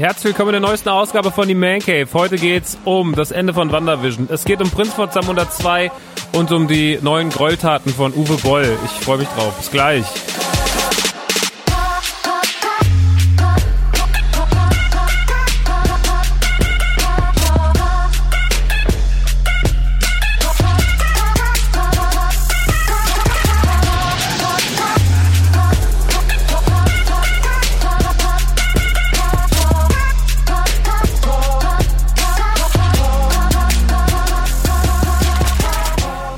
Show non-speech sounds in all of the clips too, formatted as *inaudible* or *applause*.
Herzlich willkommen in der neuesten Ausgabe von die Man Cave. Heute geht's um das Ende von WandaVision. Es geht um Prinz von Zamunda 2 und um die neuen Gräueltaten von Uwe Boll. Ich freue mich drauf. Bis gleich.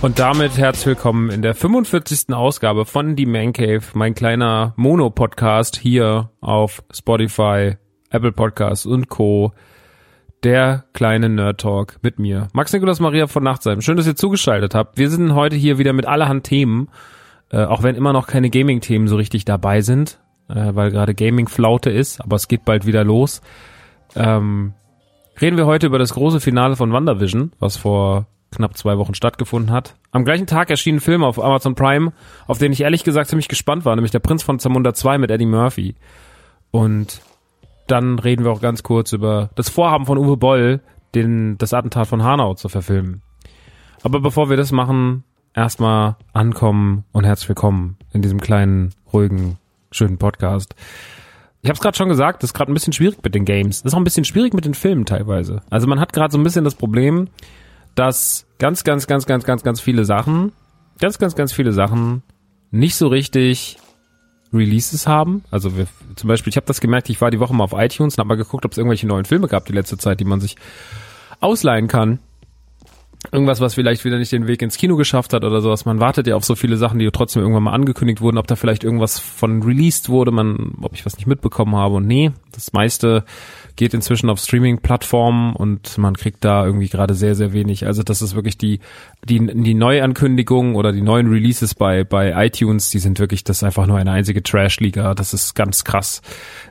Und damit herzlich willkommen in der 45. Ausgabe von Die Man Cave, mein kleiner Mono-Podcast hier auf Spotify, Apple Podcasts und Co. Der kleine Nerd Talk mit mir, Max Nikolas Maria von Nachtsheim. Schön, dass ihr zugeschaltet habt. Wir sind heute hier wieder mit allerhand Themen, äh, auch wenn immer noch keine Gaming-Themen so richtig dabei sind, äh, weil gerade Gaming-Flaute ist, aber es geht bald wieder los. Ähm, reden wir heute über das große Finale von WandaVision, was vor knapp zwei Wochen stattgefunden hat. Am gleichen Tag erschien ein Film auf Amazon Prime, auf den ich ehrlich gesagt ziemlich gespannt war, nämlich Der Prinz von Zamunda 2 mit Eddie Murphy. Und dann reden wir auch ganz kurz über das Vorhaben von Uwe Boll, den, das Attentat von Hanau zu verfilmen. Aber bevor wir das machen, erstmal ankommen und herzlich willkommen in diesem kleinen, ruhigen, schönen Podcast. Ich habe es gerade schon gesagt, das ist gerade ein bisschen schwierig mit den Games. Das ist auch ein bisschen schwierig mit den Filmen teilweise. Also man hat gerade so ein bisschen das Problem, dass ganz, ganz, ganz, ganz, ganz, ganz viele Sachen, ganz, ganz, ganz viele Sachen nicht so richtig Releases haben. Also wir, zum Beispiel, ich habe das gemerkt, ich war die Woche mal auf iTunes und habe mal geguckt, ob es irgendwelche neuen Filme gab die letzte Zeit, die man sich ausleihen kann. Irgendwas, was vielleicht wieder nicht den Weg ins Kino geschafft hat oder sowas. Man wartet ja auf so viele Sachen, die trotzdem irgendwann mal angekündigt wurden, ob da vielleicht irgendwas von released wurde, man, ob ich was nicht mitbekommen habe. Und nee, das meiste geht inzwischen auf Streaming-Plattformen und man kriegt da irgendwie gerade sehr, sehr wenig. Also das ist wirklich die, die, die Neuankündigungen oder die neuen Releases bei, bei iTunes, die sind wirklich, das ist einfach nur eine einzige Trash-Liga. Das ist ganz krass.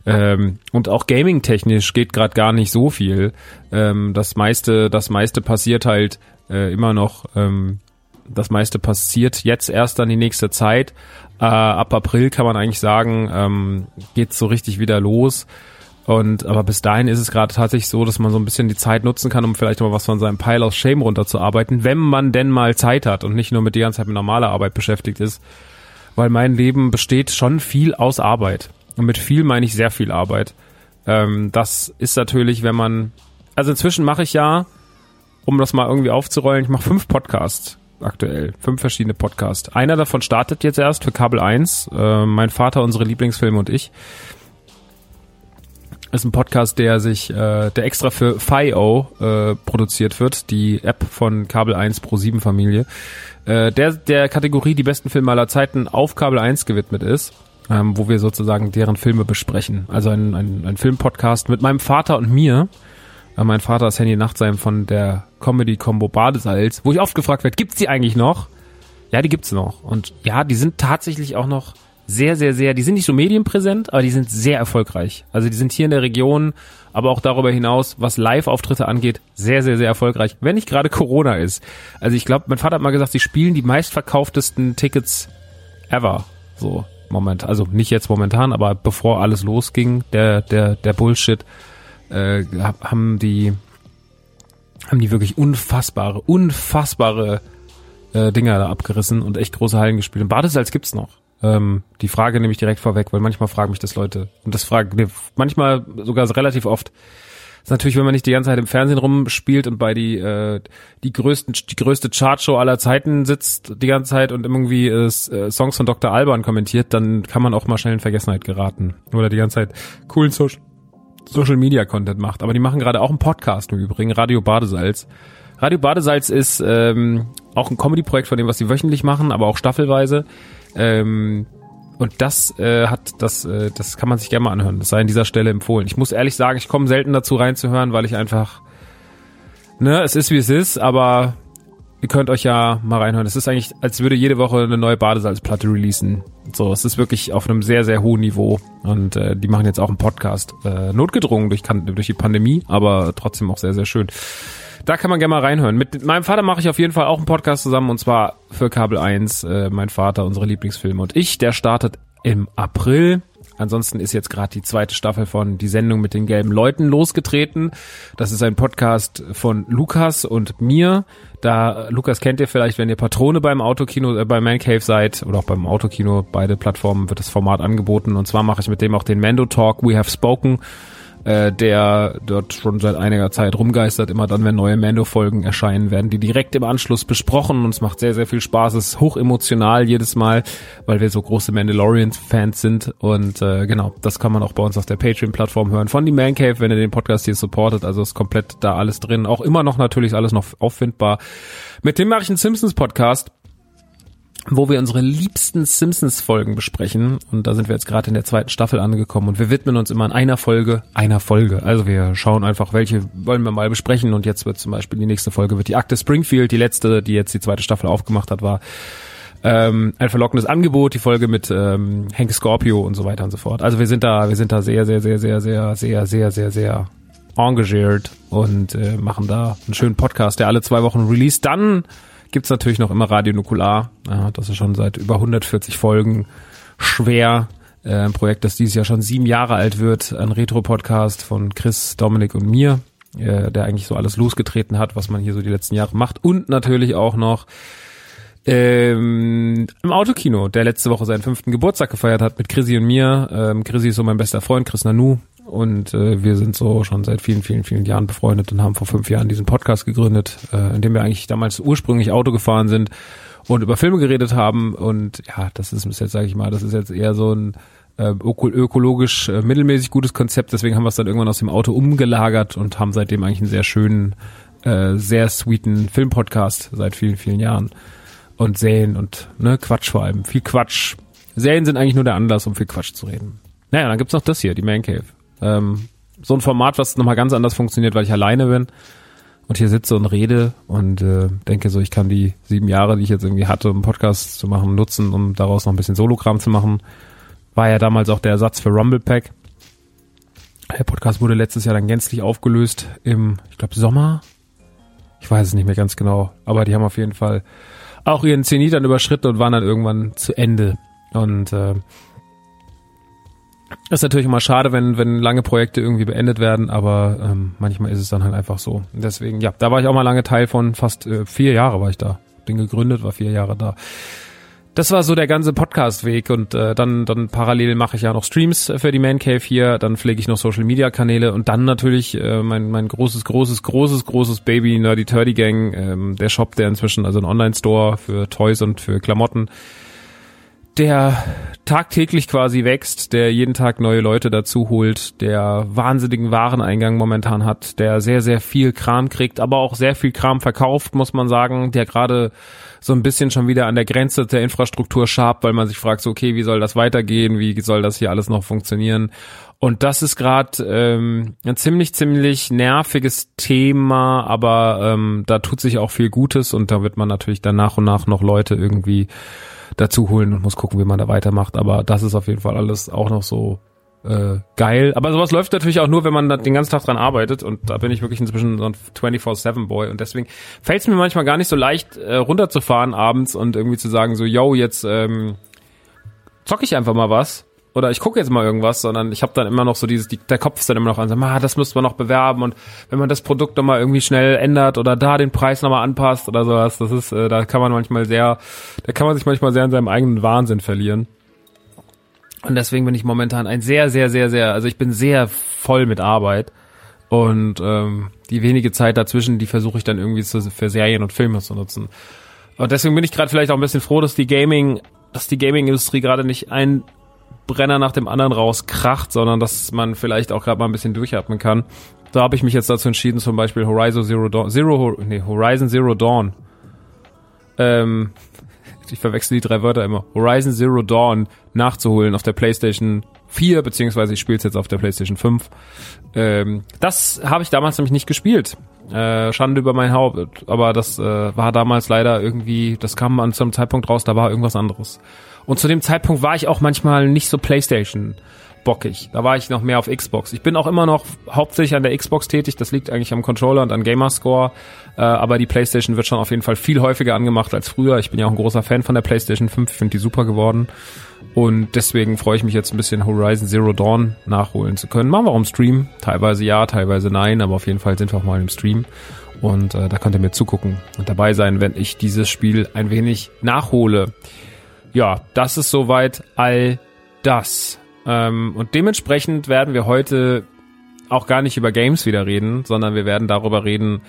Ähm, und auch gaming-technisch geht gerade gar nicht so viel. Ähm, das meiste, das meiste passiert halt äh, immer noch, ähm, das meiste passiert jetzt erst dann die nächste Zeit. Äh, ab April kann man eigentlich sagen, ähm, geht so richtig wieder los. Und aber bis dahin ist es gerade tatsächlich so, dass man so ein bisschen die Zeit nutzen kann, um vielleicht mal was von seinem Pile of Shame runterzuarbeiten, wenn man denn mal Zeit hat und nicht nur mit die ganze Zeit mit normaler Arbeit beschäftigt ist. Weil mein Leben besteht schon viel aus Arbeit. Und mit viel meine ich sehr viel Arbeit. Ähm, das ist natürlich, wenn man, also inzwischen mache ich ja, um das mal irgendwie aufzurollen, ich mache fünf Podcasts aktuell. Fünf verschiedene Podcasts. Einer davon startet jetzt erst für Kabel 1. Äh, mein Vater, unsere Lieblingsfilme und ich. Ist ein Podcast, der sich, äh, der extra für FIO äh, produziert wird, die App von Kabel 1 Pro 7 Familie. Äh, der der Kategorie die besten Filme aller Zeiten auf Kabel 1 gewidmet ist. Ähm, wo wir sozusagen deren Filme besprechen. Also ein, ein, ein Filmpodcast mit meinem Vater und mir. Äh, mein Vater ist Handy Nachtsheim von der Comedy-Combo Badesalz, wo ich oft gefragt werde, gibt's die eigentlich noch? Ja, die gibt's noch. Und ja, die sind tatsächlich auch noch sehr, sehr, sehr, die sind nicht so medienpräsent, aber die sind sehr erfolgreich. Also die sind hier in der Region, aber auch darüber hinaus, was Live-Auftritte angeht, sehr, sehr, sehr erfolgreich. Wenn nicht gerade Corona ist. Also ich glaube, mein Vater hat mal gesagt, sie spielen die meistverkauftesten Tickets ever. So, Moment. Also nicht jetzt momentan, aber bevor alles losging, der, der, der Bullshit, äh, haben die haben die wirklich unfassbare, unfassbare äh, Dinger da abgerissen und echt große Hallen gespielt. Und Badesalz gibt's noch. Ähm, die Frage nehme ich direkt vorweg, weil manchmal fragen mich das Leute. Und das fragen, nee, manchmal sogar relativ oft. Das ist natürlich, wenn man nicht die ganze Zeit im Fernsehen rumspielt und bei die äh, die größten die größte Chartshow aller Zeiten sitzt die ganze Zeit und irgendwie äh, Songs von Dr. Alban kommentiert, dann kann man auch mal schnell in Vergessenheit geraten oder die ganze Zeit coolen Social Social Media Content macht. Aber die machen gerade auch einen Podcast im Übrigen, Radio Badesalz. Radio Badesalz ist ähm, auch ein Comedy-Projekt von dem, was sie wöchentlich machen, aber auch staffelweise. Ähm, und das äh, hat das, äh, das kann man sich gerne mal anhören. Das sei an dieser Stelle empfohlen. Ich muss ehrlich sagen, ich komme selten dazu reinzuhören, weil ich einfach, ne, es ist wie es ist, aber ihr könnt euch ja mal reinhören. Es ist eigentlich, als würde jede Woche eine neue Badesalzplatte releasen. So, es ist wirklich auf einem sehr, sehr hohen Niveau. Und äh, die machen jetzt auch einen Podcast. Äh, notgedrungen durch, durch die Pandemie, aber trotzdem auch sehr, sehr schön. Da kann man gerne mal reinhören. Mit meinem Vater mache ich auf jeden Fall auch einen Podcast zusammen und zwar für Kabel 1. Äh, mein Vater, unsere Lieblingsfilme und ich. Der startet im April. Ansonsten ist jetzt gerade die zweite Staffel von Die Sendung mit den gelben Leuten losgetreten. Das ist ein Podcast von Lukas und mir. Da Lukas kennt ihr vielleicht, wenn ihr Patrone beim Autokino, äh, bei Man Cave seid oder auch beim Autokino, beide Plattformen wird das Format angeboten. Und zwar mache ich mit dem auch den Mando Talk We Have Spoken äh, der dort schon seit einiger Zeit rumgeistert. Immer dann, wenn neue Mando-Folgen erscheinen, werden die direkt im Anschluss besprochen und es macht sehr, sehr viel Spaß. Es ist hoch emotional jedes Mal, weil wir so große Mandalorian-Fans sind und äh, genau, das kann man auch bei uns auf der Patreon-Plattform hören. Von die Man Cave, wenn ihr den Podcast hier supportet, also ist komplett da alles drin. Auch immer noch natürlich alles noch auffindbar. Mit dem mache ich einen Simpsons-Podcast wo wir unsere liebsten Simpsons-Folgen besprechen. Und da sind wir jetzt gerade in der zweiten Staffel angekommen und wir widmen uns immer in einer Folge, einer Folge. Also wir schauen einfach, welche wollen wir mal besprechen. Und jetzt wird zum Beispiel die nächste Folge wird die Akte Springfield, die letzte, die jetzt die zweite Staffel aufgemacht hat, war ähm, ein verlockendes Angebot, die Folge mit ähm, Hank Scorpio und so weiter und so fort. Also wir sind da, wir sind da sehr, sehr, sehr, sehr, sehr, sehr, sehr, sehr, sehr engagiert und äh, machen da einen schönen Podcast, der alle zwei Wochen release. Dann gibt's natürlich noch immer Radio Nukular. Ja, das ist schon seit über 140 Folgen schwer. Äh, ein Projekt, das dieses Jahr schon sieben Jahre alt wird. Ein Retro-Podcast von Chris, Dominik und mir, äh, der eigentlich so alles losgetreten hat, was man hier so die letzten Jahre macht. Und natürlich auch noch ähm, im Autokino, der letzte Woche seinen fünften Geburtstag gefeiert hat mit Chrissy und mir. Ähm, Chrissy ist so mein bester Freund, Chris Nanu, und äh, wir sind so schon seit vielen, vielen, vielen Jahren befreundet und haben vor fünf Jahren diesen Podcast gegründet, äh, in dem wir eigentlich damals ursprünglich Auto gefahren sind und über Filme geredet haben. Und ja, das ist jetzt, sage ich mal, das ist jetzt eher so ein äh, ökologisch äh, mittelmäßig gutes Konzept. Deswegen haben wir es dann irgendwann aus dem Auto umgelagert und haben seitdem eigentlich einen sehr schönen, äh, sehr sweeten Filmpodcast seit vielen, vielen Jahren. Und Serien und ne, Quatsch vor allem. Viel Quatsch. Serien sind eigentlich nur der Anlass, um viel Quatsch zu reden. Naja, dann gibt's noch das hier, die Man Cave. Ähm, so ein Format, was nochmal ganz anders funktioniert, weil ich alleine bin und hier sitze und rede und äh, denke so, ich kann die sieben Jahre, die ich jetzt irgendwie hatte, um Podcast zu machen, nutzen, um daraus noch ein bisschen Solokram zu machen. War ja damals auch der Ersatz für Rumble Pack. Der Podcast wurde letztes Jahr dann gänzlich aufgelöst im, ich glaube, Sommer. Ich weiß es nicht mehr ganz genau, aber die haben auf jeden Fall auch ihren Zenit dann überschritten und waren dann irgendwann zu Ende. Und äh, ist natürlich immer schade, wenn, wenn lange Projekte irgendwie beendet werden, aber ähm, manchmal ist es dann halt einfach so. Deswegen, ja, da war ich auch mal lange Teil von, fast äh, vier Jahre war ich da. Bin gegründet, war vier Jahre da. Das war so der ganze Podcast-Weg und äh, dann, dann parallel mache ich ja noch Streams für die Man Cave hier, dann pflege ich noch Social-Media-Kanäle und dann natürlich äh, mein, mein großes, großes, großes, großes Baby Nerdy Turdy Gang, ähm, der Shop, der inzwischen, also ein Online-Store für Toys und für Klamotten, der tagtäglich quasi wächst, der jeden Tag neue Leute dazu holt, der wahnsinnigen Wareneingang momentan hat, der sehr, sehr viel Kram kriegt, aber auch sehr viel Kram verkauft, muss man sagen, der gerade so ein bisschen schon wieder an der Grenze der Infrastruktur schabt, weil man sich fragt, so, okay, wie soll das weitergehen, wie soll das hier alles noch funktionieren? Und das ist gerade ähm, ein ziemlich, ziemlich nerviges Thema, aber ähm, da tut sich auch viel Gutes und da wird man natürlich dann nach und nach noch Leute irgendwie dazu holen und muss gucken, wie man da weitermacht. Aber das ist auf jeden Fall alles auch noch so äh, geil. Aber sowas läuft natürlich auch nur, wenn man den ganzen Tag dran arbeitet. Und da bin ich wirklich inzwischen so ein 24-7-Boy. Und deswegen fällt es mir manchmal gar nicht so leicht, äh, runterzufahren abends und irgendwie zu sagen, so, yo, jetzt ähm, zock ich einfach mal was oder ich gucke jetzt mal irgendwas, sondern ich habe dann immer noch so dieses, die, der Kopf ist dann immer noch an, so, ah, das müsste man noch bewerben und wenn man das Produkt nochmal irgendwie schnell ändert oder da den Preis nochmal anpasst oder sowas, das ist, äh, da kann man manchmal sehr, da kann man sich manchmal sehr in seinem eigenen Wahnsinn verlieren. Und deswegen bin ich momentan ein sehr, sehr, sehr, sehr, also ich bin sehr voll mit Arbeit und ähm, die wenige Zeit dazwischen, die versuche ich dann irgendwie zu, für Serien und Filme zu nutzen. Und deswegen bin ich gerade vielleicht auch ein bisschen froh, dass die Gaming, dass die Gaming-Industrie gerade nicht ein Brenner nach dem anderen rauskracht, sondern dass man vielleicht auch gerade mal ein bisschen durchatmen kann. Da habe ich mich jetzt dazu entschieden, zum Beispiel Horizon Zero Dawn, Zero, nee, Horizon Zero Dawn. Ähm, ich verwechsel die drei Wörter immer. Horizon Zero Dawn nachzuholen auf der PlayStation 4, beziehungsweise ich spiele es jetzt auf der PlayStation 5. Ähm, das habe ich damals nämlich nicht gespielt. Äh, Schande über mein Haupt. Aber das äh, war damals leider irgendwie, das kam an zum Zeitpunkt raus, da war irgendwas anderes. Und zu dem Zeitpunkt war ich auch manchmal nicht so PlayStation bockig. Da war ich noch mehr auf Xbox. Ich bin auch immer noch hauptsächlich an der Xbox tätig. Das liegt eigentlich am Controller und an Gamerscore. Äh, aber die PlayStation wird schon auf jeden Fall viel häufiger angemacht als früher. Ich bin ja auch ein großer Fan von der PlayStation 5. Ich finde die super geworden. Und deswegen freue ich mich jetzt ein bisschen Horizon Zero Dawn nachholen zu können. Machen wir auch im Stream. Teilweise ja, teilweise nein. Aber auf jeden Fall sind wir auch mal im Stream. Und äh, da könnt ihr mir zugucken und dabei sein, wenn ich dieses Spiel ein wenig nachhole ja, das ist soweit all das. Ähm, und dementsprechend werden wir heute auch gar nicht über Games wieder reden, sondern wir werden darüber reden,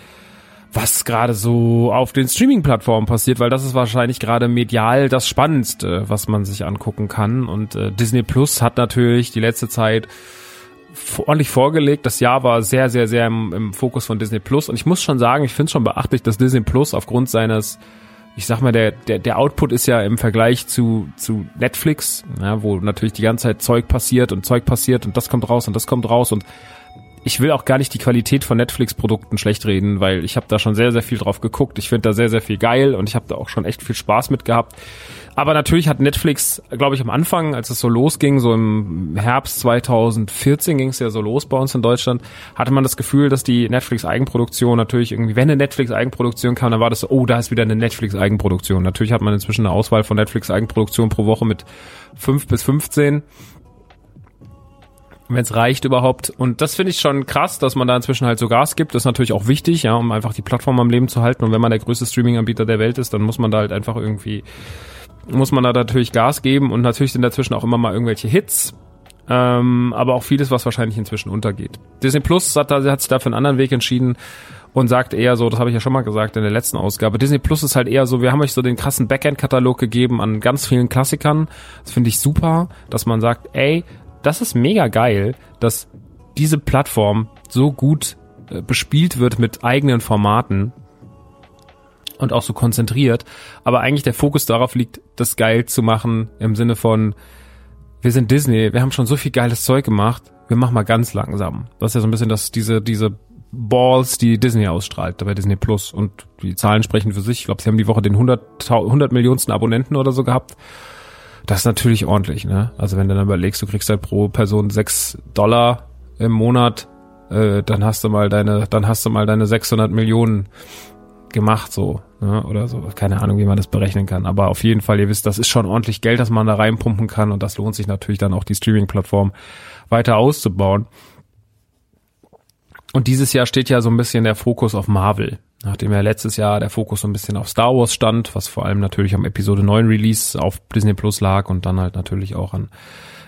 was gerade so auf den Streaming-Plattformen passiert, weil das ist wahrscheinlich gerade medial das Spannendste, was man sich angucken kann. Und äh, Disney Plus hat natürlich die letzte Zeit ordentlich vorgelegt. Das Jahr war sehr, sehr, sehr im, im Fokus von Disney Plus. Und ich muss schon sagen, ich finde es schon beachtlich, dass Disney Plus aufgrund seines ich sag mal, der, der, der Output ist ja im Vergleich zu, zu Netflix, ja, wo natürlich die ganze Zeit Zeug passiert und Zeug passiert und das kommt raus und das kommt raus und ich will auch gar nicht die Qualität von Netflix-Produkten schlecht reden, weil ich habe da schon sehr, sehr viel drauf geguckt. Ich finde da sehr, sehr viel geil und ich habe da auch schon echt viel Spaß mit gehabt. Aber natürlich hat Netflix, glaube ich, am Anfang, als es so losging, so im Herbst 2014 ging es ja so los bei uns in Deutschland, hatte man das Gefühl, dass die Netflix-Eigenproduktion natürlich irgendwie, wenn eine Netflix-Eigenproduktion kam, dann war das so, oh, da ist wieder eine Netflix-Eigenproduktion. Natürlich hat man inzwischen eine Auswahl von Netflix-Eigenproduktionen pro Woche mit fünf bis 15 wenn es reicht überhaupt. Und das finde ich schon krass, dass man da inzwischen halt so Gas gibt. Das ist natürlich auch wichtig, ja, um einfach die Plattform am Leben zu halten. Und wenn man der größte Streaming-Anbieter der Welt ist, dann muss man da halt einfach irgendwie muss man da natürlich Gas geben und natürlich sind dazwischen auch immer mal irgendwelche Hits, ähm, aber auch vieles, was wahrscheinlich inzwischen untergeht. Disney Plus hat, hat sich da für einen anderen Weg entschieden und sagt eher so, das habe ich ja schon mal gesagt in der letzten Ausgabe, Disney Plus ist halt eher so, wir haben euch so den krassen Backend-Katalog gegeben an ganz vielen Klassikern. Das finde ich super, dass man sagt, ey, das ist mega geil, dass diese Plattform so gut äh, bespielt wird mit eigenen Formaten und auch so konzentriert. Aber eigentlich der Fokus darauf liegt, das geil zu machen im Sinne von, wir sind Disney, wir haben schon so viel geiles Zeug gemacht. wir machen mal ganz langsam. Das ist ja so ein bisschen das, diese, diese Balls, die Disney ausstrahlt, bei Disney Plus. Und die Zahlen sprechen für sich. Ich glaube, sie haben die Woche den 100, 100 Millionsten Abonnenten oder so gehabt. Das ist natürlich ordentlich, ne? Also wenn du dann überlegst, du kriegst halt pro Person sechs Dollar im Monat, äh, dann hast du mal deine, dann hast du mal deine 600 Millionen gemacht, so, ne? oder so. Keine Ahnung, wie man das berechnen kann. Aber auf jeden Fall, ihr wisst, das ist schon ordentlich Geld, das man da reinpumpen kann und das lohnt sich natürlich dann auch die Streaming-Plattform weiter auszubauen. Und dieses Jahr steht ja so ein bisschen der Fokus auf Marvel. Nachdem ja letztes Jahr der Fokus so ein bisschen auf Star Wars stand, was vor allem natürlich am Episode 9 Release auf Disney Plus lag und dann halt natürlich auch an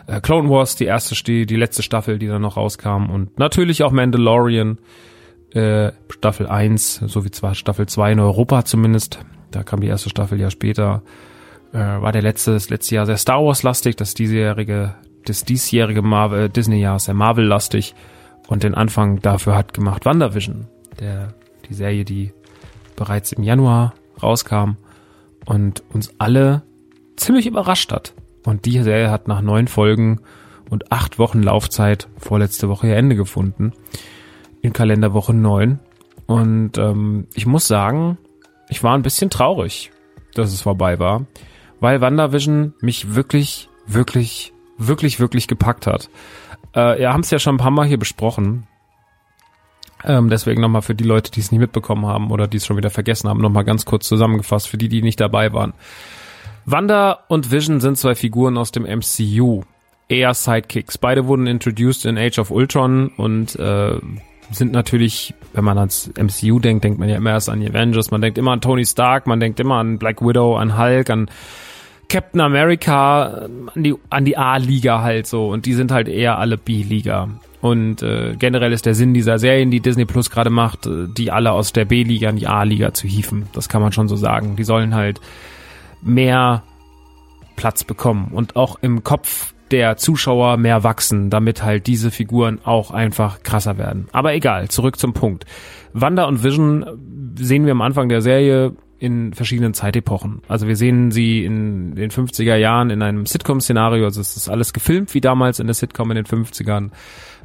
äh, Clone Wars, die erste, die letzte Staffel, die dann noch rauskam und natürlich auch Mandalorian, äh, Staffel 1, so wie zwar Staffel 2 in Europa zumindest. Da kam die erste Staffel ja später. Äh, war der letzte, das letzte Jahr sehr Star Wars lastig, das diesjährige, das diesjährige Marvel, Disney Jahr sehr Marvel lastig und den Anfang dafür hat gemacht WandaVision, der, die Serie, die bereits im Januar rauskam und uns alle ziemlich überrascht hat. Und die Serie hat nach neun Folgen und acht Wochen Laufzeit vorletzte Woche ihr Ende gefunden. In Kalenderwoche neun. Und ähm, ich muss sagen, ich war ein bisschen traurig, dass es vorbei war, weil WandaVision mich wirklich, wirklich, wirklich, wirklich gepackt hat. Äh, ja, haben es ja schon ein paar Mal hier besprochen. Ähm, deswegen nochmal für die Leute, die es nicht mitbekommen haben oder die es schon wieder vergessen haben, nochmal ganz kurz zusammengefasst für die, die nicht dabei waren. Wanda und Vision sind zwei Figuren aus dem MCU. Eher Sidekicks. Beide wurden introduced in Age of Ultron und äh, sind natürlich, wenn man ans MCU denkt, denkt man ja immer erst an die Avengers, man denkt immer an Tony Stark, man denkt immer an Black Widow, an Hulk, an Captain America an die, an die A-Liga halt so und die sind halt eher alle B-Liga. Und äh, generell ist der Sinn dieser Serien, die Disney Plus gerade macht, äh, die alle aus der B-Liga in die A-Liga zu hieven. Das kann man schon so sagen. Die sollen halt mehr Platz bekommen und auch im Kopf der Zuschauer mehr wachsen, damit halt diese Figuren auch einfach krasser werden. Aber egal, zurück zum Punkt. Wanda und Vision sehen wir am Anfang der Serie in verschiedenen Zeitepochen. Also wir sehen sie in den 50er Jahren in einem Sitcom-Szenario, also es ist alles gefilmt wie damals in der Sitcom in den 50ern.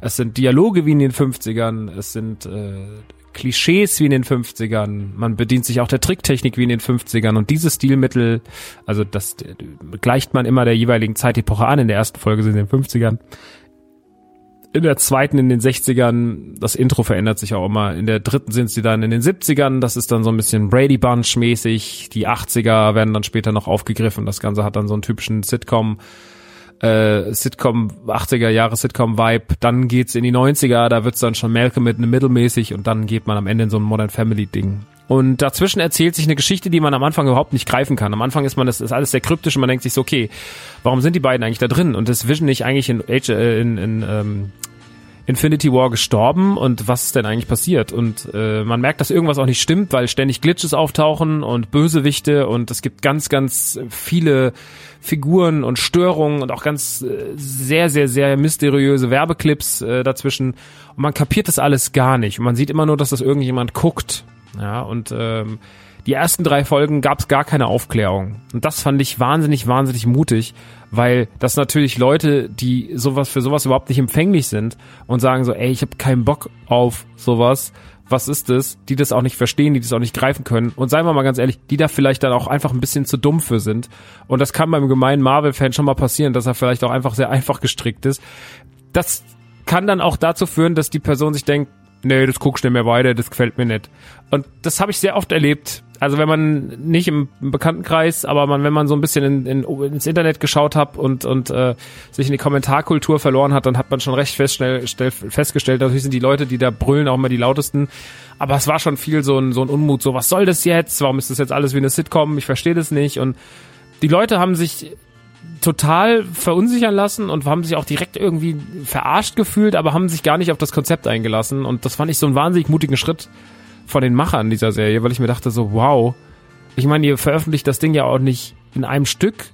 Es sind Dialoge wie in den 50ern, es sind äh, Klischees wie in den 50ern, man bedient sich auch der Tricktechnik wie in den 50ern und dieses Stilmittel, also das äh, gleicht man immer der jeweiligen Zeitepoche an, in der ersten Folge sind in den 50ern, in der zweiten in den 60ern, das Intro verändert sich auch immer. In der dritten sind sie dann in den 70ern, das ist dann so ein bisschen Brady Bunch mäßig. Die 80er werden dann später noch aufgegriffen. Das Ganze hat dann so einen typischen Sitcom, äh, Sitcom, 80er Jahre Sitcom-Vibe. Dann geht's in die 90er, da wird's dann schon Malcolm mit einem Mittelmäßig und dann geht man am Ende in so ein Modern Family-Ding. Und dazwischen erzählt sich eine Geschichte, die man am Anfang überhaupt nicht greifen kann. Am Anfang ist man, das ist alles sehr kryptisch und man denkt sich so, okay, warum sind die beiden eigentlich da drin? Und ist Vision nicht eigentlich in, äh, in, in ähm, Infinity War gestorben und was ist denn eigentlich passiert? Und äh, man merkt, dass irgendwas auch nicht stimmt, weil ständig Glitches auftauchen und Bösewichte und es gibt ganz, ganz viele Figuren und Störungen und auch ganz äh, sehr, sehr, sehr mysteriöse Werbeclips äh, dazwischen. Und man kapiert das alles gar nicht. Und man sieht immer nur, dass das irgendjemand guckt ja, und ähm, die ersten drei Folgen gab es gar keine Aufklärung. Und das fand ich wahnsinnig, wahnsinnig mutig, weil das natürlich Leute, die sowas für sowas überhaupt nicht empfänglich sind und sagen so, ey, ich habe keinen Bock auf sowas, was ist das, die das auch nicht verstehen, die das auch nicht greifen können. Und seien wir mal ganz ehrlich, die da vielleicht dann auch einfach ein bisschen zu dumm für sind. Und das kann beim gemeinen Marvel-Fan schon mal passieren, dass er vielleicht auch einfach sehr einfach gestrickt ist. Das kann dann auch dazu führen, dass die Person sich denkt, nee, das guckst du nicht mehr weiter, das gefällt mir nicht. Und das habe ich sehr oft erlebt. Also wenn man nicht im Bekanntenkreis, aber man, wenn man so ein bisschen in, in, ins Internet geschaut hat und, und äh, sich in die Kommentarkultur verloren hat, dann hat man schon recht fest, schnell, schnell festgestellt, natürlich sind die Leute, die da brüllen, auch immer die lautesten. Aber es war schon viel so ein, so ein Unmut, so was soll das jetzt? Warum ist das jetzt alles wie eine Sitcom? Ich verstehe das nicht. Und die Leute haben sich total verunsichern lassen und haben sich auch direkt irgendwie verarscht gefühlt, aber haben sich gar nicht auf das Konzept eingelassen. Und das fand ich so einen wahnsinnig mutigen Schritt von den Machern dieser Serie, weil ich mir dachte so, wow. Ich meine, ihr veröffentlicht das Ding ja auch nicht in einem Stück,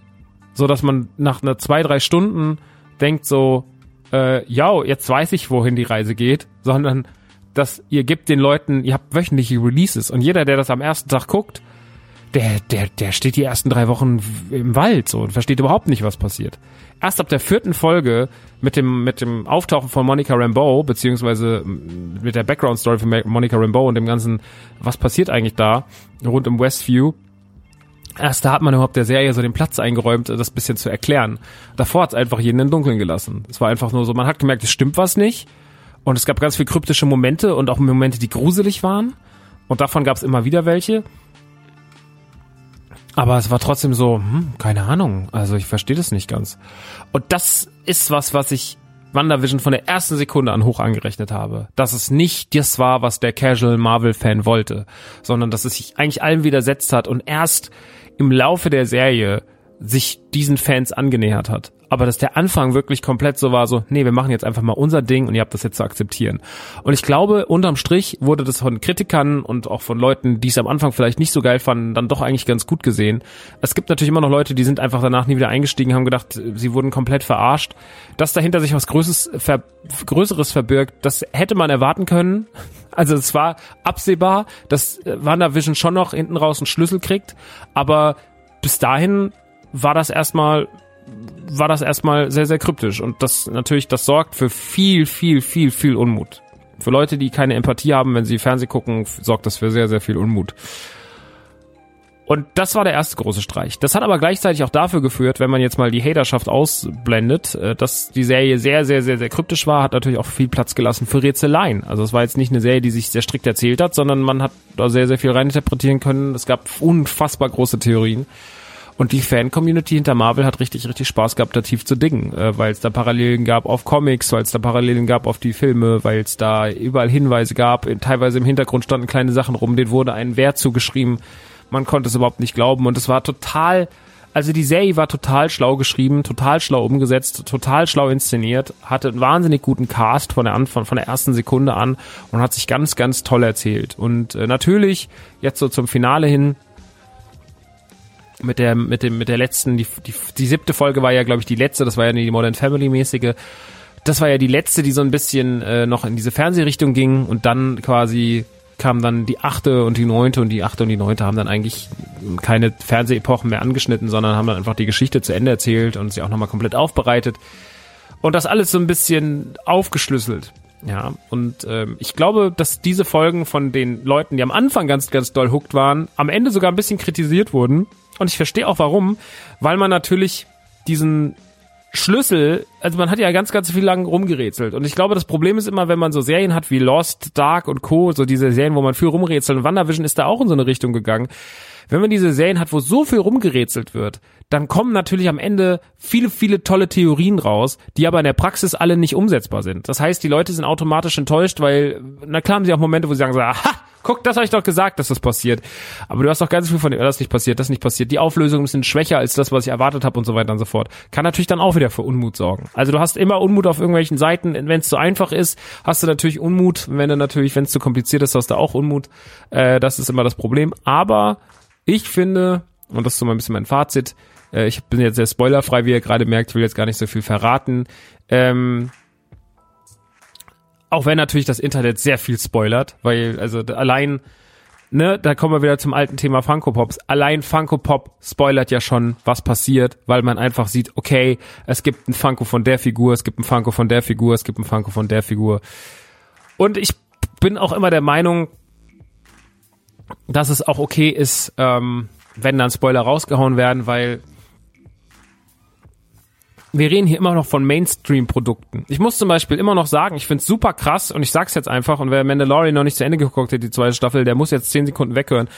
so dass man nach einer zwei, drei Stunden denkt so, äh, ja, jetzt weiß ich, wohin die Reise geht, sondern dass ihr gebt den Leuten, ihr habt wöchentliche Releases und jeder, der das am ersten Tag guckt, der, der, der steht die ersten drei Wochen im Wald so und versteht überhaupt nicht, was passiert. Erst ab der vierten Folge mit dem, mit dem Auftauchen von Monica Rambeau, beziehungsweise mit der Background-Story von Monica Rambeau und dem ganzen, was passiert eigentlich da, rund um Westview, erst da hat man überhaupt der Serie so den Platz eingeräumt, das bisschen zu erklären. Davor hat es einfach jeden im Dunkeln gelassen. Es war einfach nur so, man hat gemerkt, es stimmt was nicht. Und es gab ganz viele kryptische Momente und auch Momente, die gruselig waren. Und davon gab es immer wieder welche. Aber es war trotzdem so, hm, keine Ahnung. Also ich verstehe das nicht ganz. Und das ist was, was ich WandaVision von der ersten Sekunde an hoch angerechnet habe. Dass es nicht das war, was der Casual Marvel-Fan wollte, sondern dass es sich eigentlich allem widersetzt hat und erst im Laufe der Serie sich diesen Fans angenähert hat aber dass der Anfang wirklich komplett so war, so, nee, wir machen jetzt einfach mal unser Ding und ihr habt das jetzt zu akzeptieren. Und ich glaube, unterm Strich wurde das von Kritikern und auch von Leuten, die es am Anfang vielleicht nicht so geil fanden, dann doch eigentlich ganz gut gesehen. Es gibt natürlich immer noch Leute, die sind einfach danach nie wieder eingestiegen, haben gedacht, sie wurden komplett verarscht. Dass dahinter sich was Größeres, ver Größeres verbirgt, das hätte man erwarten können. *laughs* Also es war absehbar, dass WandaVision schon noch hinten raus einen Schlüssel kriegt, aber bis dahin war das erstmal war das erstmal sehr, sehr kryptisch. Und das natürlich, das sorgt für viel, viel, viel, viel Unmut. Für Leute, die keine Empathie haben, wenn sie Fernsehen gucken, sorgt das für sehr, sehr viel Unmut. Und das war der erste große Streich. Das hat aber gleichzeitig auch dafür geführt, wenn man jetzt mal die Haterschaft ausblendet, äh, dass die Serie sehr, sehr, sehr, sehr kryptisch war, hat natürlich auch viel Platz gelassen für Rätseleien. Also es war jetzt nicht eine Serie, die sich sehr strikt erzählt hat, sondern man hat da sehr, sehr viel reininterpretieren können. Es gab unfassbar große Theorien. Und die Fan-Community hinter Marvel hat richtig, richtig Spaß gehabt, da tief zu dingen, äh, weil es da Parallelen gab auf Comics, weil es da Parallelen gab auf die Filme, weil es da überall Hinweise gab. Teilweise im Hintergrund standen kleine Sachen rum, denen wurde ein Wert zugeschrieben. Man konnte es überhaupt nicht glauben und es war total, also die Serie war total schlau geschrieben, total schlau umgesetzt, total schlau inszeniert, hatte einen wahnsinnig guten Cast von der, Anfang, von der ersten Sekunde an und hat sich ganz, ganz toll erzählt. Und äh, natürlich, jetzt so zum Finale hin, mit der mit dem mit der letzten die, die, die siebte Folge war ja glaube ich die letzte das war ja die Modern Family mäßige. Das war ja die letzte die so ein bisschen äh, noch in diese Fernsehrichtung ging und dann quasi kam dann die achte und die neunte und die achte und die neunte haben dann eigentlich keine Fernsehepochen mehr angeschnitten sondern haben dann einfach die Geschichte zu Ende erzählt und sie auch nochmal komplett aufbereitet. Und das alles so ein bisschen aufgeschlüsselt ja, und ähm, ich glaube, dass diese Folgen von den Leuten, die am Anfang ganz, ganz doll hooked waren, am Ende sogar ein bisschen kritisiert wurden. Und ich verstehe auch warum, weil man natürlich diesen Schlüssel, also man hat ja ganz, ganz viel lang rumgerätselt. Und ich glaube, das Problem ist immer, wenn man so Serien hat wie Lost, Dark und Co., so diese Serien, wo man viel rumrätselt. Und WandaVision ist da auch in so eine Richtung gegangen. Wenn man diese Serien hat, wo so viel rumgerätselt wird, dann kommen natürlich am Ende viele, viele tolle Theorien raus, die aber in der Praxis alle nicht umsetzbar sind. Das heißt, die Leute sind automatisch enttäuscht, weil, na klar haben sie auch Momente, wo sie sagen so, aha, guck, das habe ich doch gesagt, dass das passiert. Aber du hast doch ganz viel von dem, das nicht passiert, das nicht passiert. Die Auflösungen sind schwächer als das, was ich erwartet habe und so weiter und so fort. Kann natürlich dann auch wieder für Unmut sorgen. Also du hast immer Unmut auf irgendwelchen Seiten. Wenn es zu einfach ist, hast du natürlich Unmut. Wenn du natürlich, wenn es zu kompliziert ist, hast du auch Unmut. Äh, das ist immer das Problem. Aber ich finde, und das ist so mal ein bisschen mein Fazit, äh, ich bin jetzt sehr spoilerfrei, wie ihr gerade merkt, will jetzt gar nicht so viel verraten. Ähm, auch wenn natürlich das Internet sehr viel spoilert, weil also allein, ne, da kommen wir wieder zum alten Thema Funko Pops. Allein Funko Pop spoilert ja schon, was passiert, weil man einfach sieht, okay, es gibt ein Funko von der Figur, es gibt ein Funko von der Figur, es gibt ein Funko von der Figur. Und ich bin auch immer der Meinung, dass es auch okay ist, ähm, wenn dann Spoiler rausgehauen werden, weil wir reden hier immer noch von Mainstream-Produkten. Ich muss zum Beispiel immer noch sagen, ich find's super krass und ich sag's jetzt einfach und wer Mandalorian noch nicht zu Ende geguckt hat, die zweite Staffel, der muss jetzt zehn Sekunden weghören.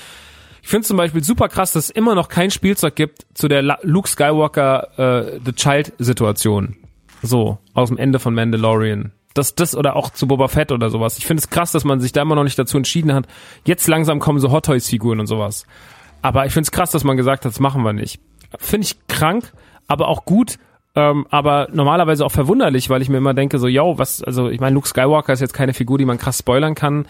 Ich finde zum Beispiel super krass, dass es immer noch kein Spielzeug gibt zu der Luke Skywalker äh, The Child Situation. So, aus dem Ende von Mandalorian. Das, das oder auch zu Boba Fett oder sowas. Ich finde es krass, dass man sich da immer noch nicht dazu entschieden hat. Jetzt langsam kommen so Hot Toys Figuren und sowas. Aber ich finde es krass, dass man gesagt hat, das machen wir nicht. Finde ich krank, aber auch gut, ähm, aber normalerweise auch verwunderlich, weil ich mir immer denke, so, yo, was, also ich meine, Luke Skywalker ist jetzt keine Figur, die man krass spoilern kann.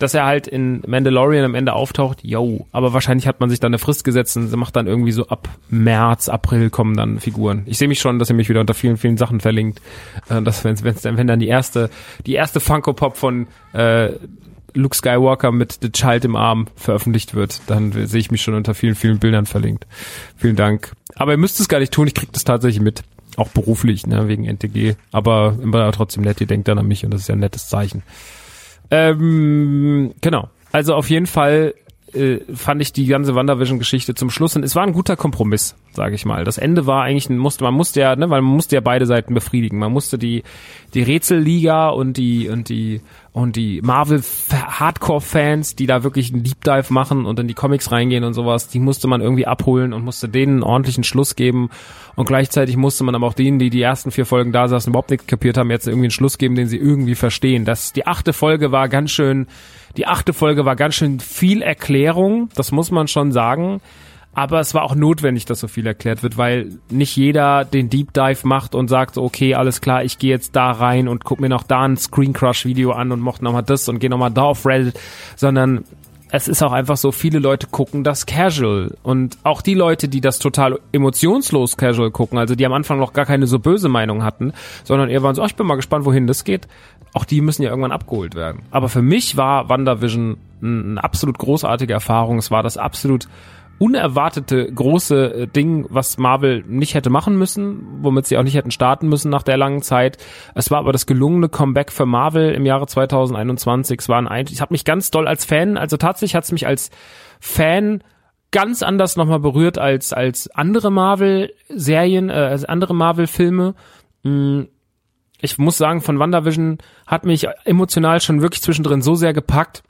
Dass er halt in Mandalorian am Ende auftaucht, yo, aber wahrscheinlich hat man sich dann eine Frist gesetzt und macht dann irgendwie so ab März, April kommen dann Figuren. Ich sehe mich schon, dass er mich wieder unter vielen, vielen Sachen verlinkt. Äh, dass wenn's, wenn's dann, wenn dann die erste, die erste Funko Pop von äh, Luke Skywalker mit The Child im Arm veröffentlicht wird, dann sehe ich mich schon unter vielen, vielen Bildern verlinkt. Vielen Dank. Aber ihr müsst es gar nicht tun, ich krieg das tatsächlich mit. Auch beruflich, ne, wegen NTG. Aber immer trotzdem nett, ihr denkt dann an mich und das ist ja ein nettes Zeichen. Ähm, genau. Also auf jeden Fall äh, fand ich die ganze WandaVision-Geschichte zum Schluss und es war ein guter Kompromiss, sage ich mal. Das Ende war eigentlich, ein, musste, man musste ja, ne, weil man musste ja beide Seiten befriedigen. Man musste die die Rätselliga und die und die und die Marvel Hardcore-Fans, die da wirklich einen Deep Dive machen und in die Comics reingehen und sowas, die musste man irgendwie abholen und musste denen einen ordentlichen Schluss geben. Und gleichzeitig musste man aber auch denen, die die ersten vier Folgen da saßen, überhaupt nichts kapiert haben, jetzt irgendwie einen Schluss geben, den sie irgendwie verstehen. Das, die achte Folge war ganz schön, die achte Folge war ganz schön viel Erklärung, das muss man schon sagen. Aber es war auch notwendig, dass so viel erklärt wird, weil nicht jeder den Deep Dive macht und sagt, okay, alles klar, ich gehe jetzt da rein und guck mir noch da ein Screen Crush Video an und mochte nochmal das und gehe nochmal da auf Reddit, sondern es ist auch einfach so, viele Leute gucken das casual. Und auch die Leute, die das total emotionslos casual gucken, also die am Anfang noch gar keine so böse Meinung hatten, sondern eher waren so, oh, ich bin mal gespannt, wohin das geht, auch die müssen ja irgendwann abgeholt werden. Aber für mich war WandaVision eine absolut großartige Erfahrung. Es war das absolut unerwartete große äh, Ding, was Marvel nicht hätte machen müssen, womit sie auch nicht hätten starten müssen nach der langen Zeit. Es war aber das gelungene Comeback für Marvel im Jahre 2021. Es war ein, ich habe mich ganz doll als Fan, also tatsächlich hat es mich als Fan ganz anders nochmal berührt als als andere Marvel-Serien, äh, als andere Marvel-Filme. Ich muss sagen, von WandaVision hat mich emotional schon wirklich zwischendrin so sehr gepackt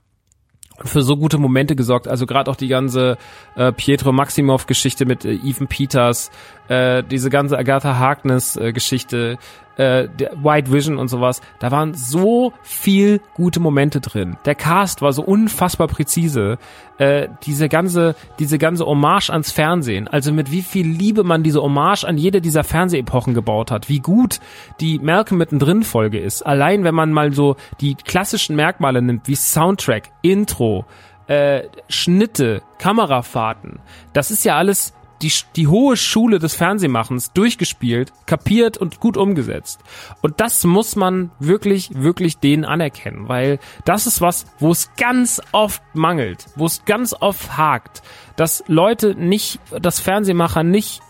für so gute Momente gesorgt. Also gerade auch die ganze äh, Pietro Maximov-Geschichte mit äh, Ethan Peters, äh, diese ganze Agatha Harkness-Geschichte, äh, der White Vision und sowas. Da waren so viel gute Momente drin. Der Cast war so unfassbar präzise. Äh, diese ganze, diese ganze Hommage ans Fernsehen. Also mit wie viel Liebe man diese Hommage an jede dieser Fernsehepochen gebaut hat. Wie gut die Malcolm mittendrin Folge ist. Allein wenn man mal so die klassischen Merkmale nimmt, wie Soundtrack, Intro, äh, Schnitte, Kamerafahrten. Das ist ja alles die, die hohe Schule des Fernsehmachens durchgespielt, kapiert und gut umgesetzt. Und das muss man wirklich, wirklich denen anerkennen, weil das ist was, wo es ganz oft mangelt, wo es ganz oft hakt, dass Leute nicht, dass Fernsehmacher nicht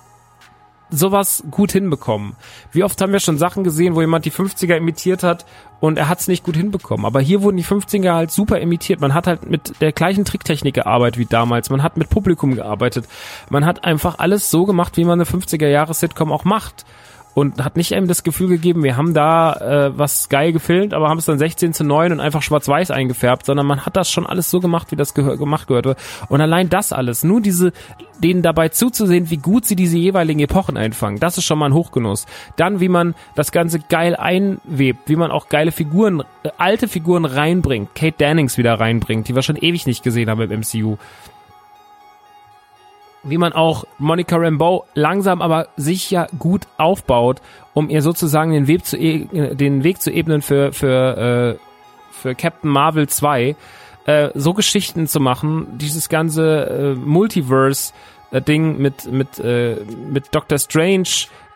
sowas gut hinbekommen. Wie oft haben wir schon Sachen gesehen, wo jemand die 50er imitiert hat und er hat es nicht gut hinbekommen. Aber hier wurden die 50er halt super imitiert. Man hat halt mit der gleichen Tricktechnik gearbeitet wie damals. Man hat mit Publikum gearbeitet. Man hat einfach alles so gemacht, wie man eine 50er Jahre Sitcom auch macht und hat nicht einem das Gefühl gegeben, wir haben da äh, was geil gefilmt, aber haben es dann 16 zu 9 und einfach schwarz-weiß eingefärbt, sondern man hat das schon alles so gemacht, wie das gehör gemacht gehörte. Und allein das alles, nur diese, denen dabei zuzusehen, wie gut sie diese jeweiligen Epochen einfangen, das ist schon mal ein Hochgenuss. Dann, wie man das Ganze geil einwebt, wie man auch geile Figuren, äh, alte Figuren reinbringt, Kate Dannings wieder reinbringt, die wir schon ewig nicht gesehen haben im MCU wie man auch Monica Rambeau langsam aber sicher gut aufbaut, um ihr sozusagen den Weg zu, e den Weg zu ebnen für, für, äh, für Captain Marvel 2, äh, so Geschichten zu machen, dieses ganze äh, Multiverse-Ding mit, mit, äh, mit Doctor Strange,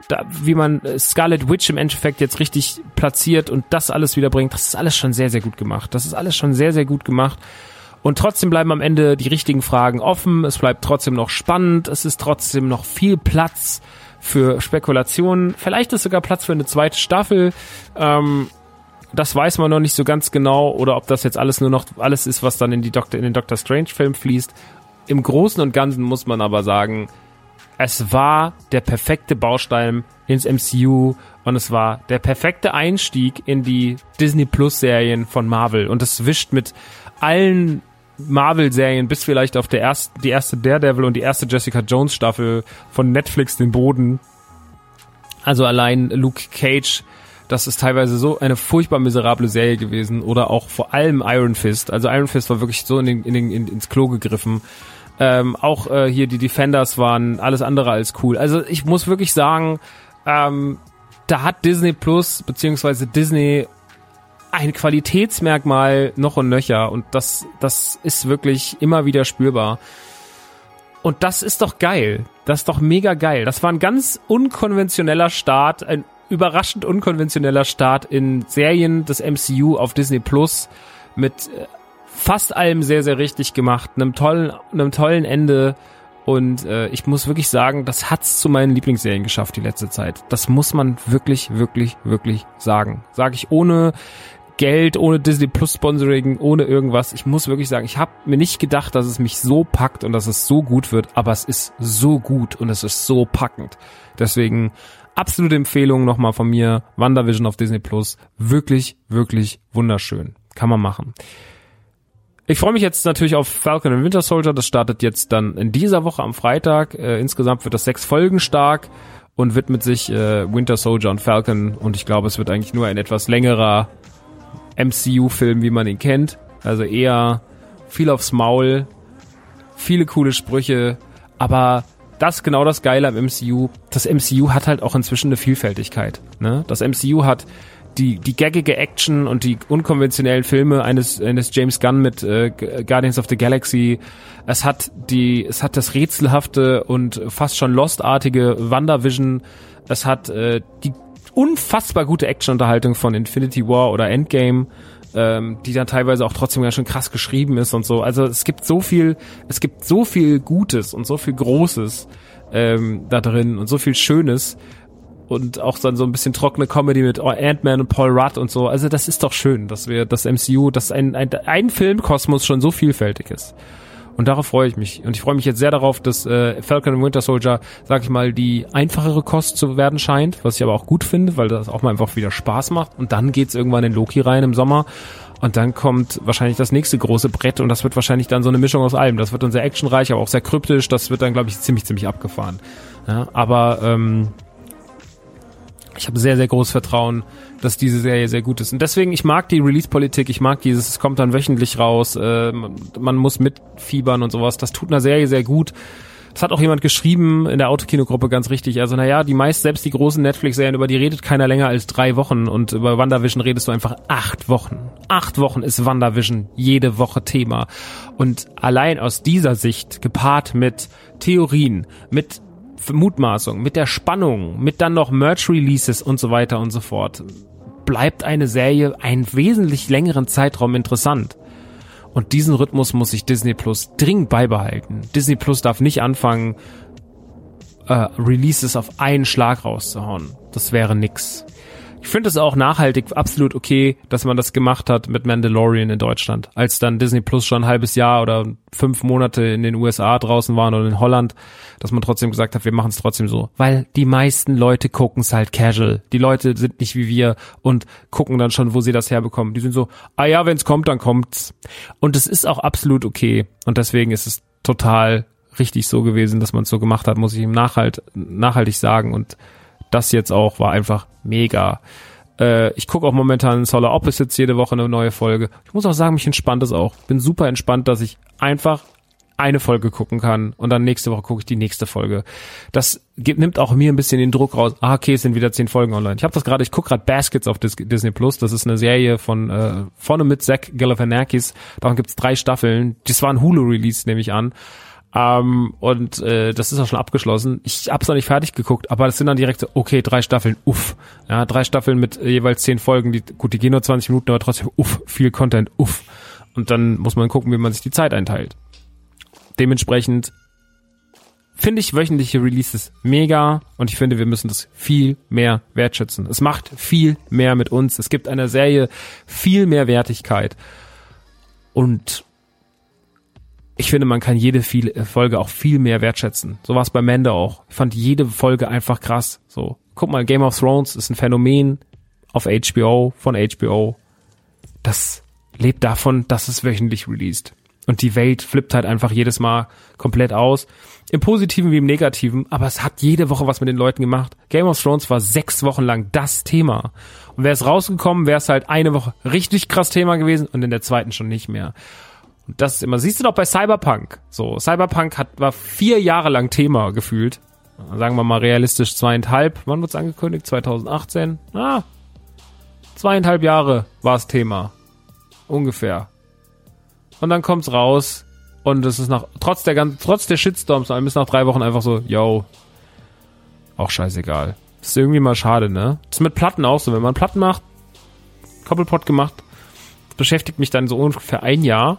da, wie man Scarlet Witch im Endeffekt jetzt richtig platziert und das alles wiederbringt, das ist alles schon sehr, sehr gut gemacht. Das ist alles schon sehr, sehr gut gemacht. Und trotzdem bleiben am Ende die richtigen Fragen offen. Es bleibt trotzdem noch spannend. Es ist trotzdem noch viel Platz für Spekulationen. Vielleicht ist sogar Platz für eine zweite Staffel. Ähm, das weiß man noch nicht so ganz genau oder ob das jetzt alles nur noch alles ist, was dann in die Doctor, in den Doctor Strange Film fließt. Im Großen und Ganzen muss man aber sagen, es war der perfekte Baustein ins MCU und es war der perfekte Einstieg in die Disney Plus Serien von Marvel und es wischt mit allen Marvel-Serien bis vielleicht auf der ersten, die erste Daredevil und die erste Jessica Jones Staffel von Netflix den Boden. Also allein Luke Cage, das ist teilweise so eine furchtbar miserable Serie gewesen oder auch vor allem Iron Fist. Also Iron Fist war wirklich so in den, in den, in, ins Klo gegriffen. Ähm, auch äh, hier die Defenders waren alles andere als cool. Also ich muss wirklich sagen, ähm, da hat Disney Plus beziehungsweise Disney ein Qualitätsmerkmal noch und nöcher und das, das ist wirklich immer wieder spürbar. Und das ist doch geil. Das ist doch mega geil. Das war ein ganz unkonventioneller Start, ein überraschend unkonventioneller Start in Serien des MCU auf Disney Plus mit äh, fast allem sehr, sehr richtig gemacht, einem tollen, einem tollen Ende. Und äh, ich muss wirklich sagen, das hat's zu meinen Lieblingsserien geschafft die letzte Zeit. Das muss man wirklich, wirklich, wirklich sagen. Sage ich ohne Geld, ohne Disney Plus Sponsoring, ohne irgendwas. Ich muss wirklich sagen, ich habe mir nicht gedacht, dass es mich so packt und dass es so gut wird, aber es ist so gut und es ist so packend. Deswegen absolute Empfehlung nochmal von mir, WandaVision auf Disney Plus. Wirklich, wirklich wunderschön. Kann man machen. Ich freue mich jetzt natürlich auf Falcon and Winter Soldier. Das startet jetzt dann in dieser Woche am Freitag. Äh, insgesamt wird das sechs Folgen stark und widmet sich äh, Winter Soldier und Falcon. Und ich glaube, es wird eigentlich nur ein etwas längerer MCU-Film, wie man ihn kennt. Also eher viel aufs Maul, viele coole Sprüche, aber das ist genau das Geile am MCU. Das MCU hat halt auch inzwischen eine Vielfältigkeit. Ne? Das MCU hat die, die gaggige Action und die unkonventionellen Filme eines, eines James Gunn mit äh, Guardians of the Galaxy. Es hat die, es hat das rätselhafte und fast schon Lost-artige WandaVision. Es hat äh, die unfassbar gute Action-Unterhaltung von Infinity War oder Endgame, ähm, die dann teilweise auch trotzdem ganz schön krass geschrieben ist und so. Also es gibt so viel, es gibt so viel Gutes und so viel Großes ähm, da drin und so viel Schönes und auch dann so ein bisschen trockene Comedy mit Ant-Man und Paul Rudd und so. Also das ist doch schön, dass wir das MCU, dass ein, ein, ein Filmkosmos schon so vielfältig ist. Und darauf freue ich mich. Und ich freue mich jetzt sehr darauf, dass äh, Falcon and Winter Soldier, sag ich mal, die einfachere Kost zu werden scheint, was ich aber auch gut finde, weil das auch mal einfach wieder Spaß macht. Und dann geht's irgendwann in Loki rein im Sommer. Und dann kommt wahrscheinlich das nächste große Brett und das wird wahrscheinlich dann so eine Mischung aus allem. Das wird dann sehr actionreich, aber auch sehr kryptisch. Das wird dann, glaube ich, ziemlich, ziemlich abgefahren. Ja, aber ähm, ich habe sehr, sehr großes Vertrauen, dass diese Serie sehr gut ist. Und deswegen, ich mag die Release-Politik, ich mag dieses, es kommt dann wöchentlich raus, äh, man muss mitfiebern und sowas. Das tut einer Serie sehr gut. Das hat auch jemand geschrieben in der Autokino-Gruppe ganz richtig. Also, naja, die meist, selbst die großen Netflix-Serien, über die redet keiner länger als drei Wochen und über WandaVision redest du einfach acht Wochen. Acht Wochen ist WandaVision jede Woche Thema. Und allein aus dieser Sicht, gepaart mit Theorien, mit Mutmaßung, mit der Spannung, mit dann noch Merch-Releases und so weiter und so fort, bleibt eine Serie einen wesentlich längeren Zeitraum interessant. Und diesen Rhythmus muss sich Disney Plus dringend beibehalten. Disney Plus darf nicht anfangen, äh, Releases auf einen Schlag rauszuhauen. Das wäre nix. Ich finde es auch nachhaltig absolut okay, dass man das gemacht hat mit Mandalorian in Deutschland. Als dann Disney Plus schon ein halbes Jahr oder fünf Monate in den USA draußen waren oder in Holland, dass man trotzdem gesagt hat, wir machen es trotzdem so. Weil die meisten Leute gucken es halt casual. Die Leute sind nicht wie wir und gucken dann schon, wo sie das herbekommen. Die sind so, ah ja, wenn es kommt, dann kommt's. Und es ist auch absolut okay. Und deswegen ist es total richtig so gewesen, dass man es so gemacht hat, muss ich ihm nachhalt, nachhaltig sagen. Und das jetzt auch war einfach mega. Äh, ich gucke auch momentan Solar Opposites jede Woche eine neue Folge. Ich muss auch sagen, mich entspannt es auch. Bin super entspannt, dass ich einfach eine Folge gucken kann und dann nächste Woche gucke ich die nächste Folge. Das gibt, nimmt auch mir ein bisschen den Druck raus. Ah, okay, es sind wieder zehn Folgen online. Ich habe das gerade, ich gucke gerade Baskets auf Disney Plus. Das ist eine Serie von äh, vorne mit Zach Galifianakis. Davon gibt's drei Staffeln. Das war ein Hulu-Release, nehme ich an. Ähm, und äh, das ist auch schon abgeschlossen. Ich hab's noch nicht fertig geguckt, aber das sind dann direkt so, okay, drei Staffeln, uff. Ja, drei Staffeln mit äh, jeweils zehn Folgen, die, gut, die gehen nur 20 Minuten, aber trotzdem, uff, viel Content, uff. Und dann muss man gucken, wie man sich die Zeit einteilt. Dementsprechend finde ich wöchentliche Releases mega und ich finde, wir müssen das viel mehr wertschätzen. Es macht viel mehr mit uns. Es gibt einer Serie viel mehr Wertigkeit. Und ich finde, man kann jede äh, Folge auch viel mehr wertschätzen. So war es bei Mende auch. Ich fand jede Folge einfach krass. So, guck mal, Game of Thrones ist ein Phänomen auf HBO, von HBO. Das lebt davon, dass es wöchentlich released. Und die Welt flippt halt einfach jedes Mal komplett aus. Im Positiven wie im Negativen, aber es hat jede Woche was mit den Leuten gemacht. Game of Thrones war sechs Wochen lang das Thema. Und wäre es rausgekommen, wäre es halt eine Woche richtig krass Thema gewesen und in der zweiten schon nicht mehr. Und das ist immer, siehst du doch bei Cyberpunk. So, Cyberpunk hat, war vier Jahre lang Thema gefühlt. Sagen wir mal realistisch zweieinhalb. Wann wird's angekündigt? 2018? Ah, zweieinhalb Jahre war es Thema. Ungefähr. Und dann kommt's raus und es ist nach, trotz der ganzen, trotz der Shitstorms, bis nach drei Wochen einfach so, yo, auch scheißegal. Ist irgendwie mal schade, ne? Das ist mit Platten auch so. Wenn man Platten macht, Koppelpot gemacht, beschäftigt mich dann so ungefähr ein Jahr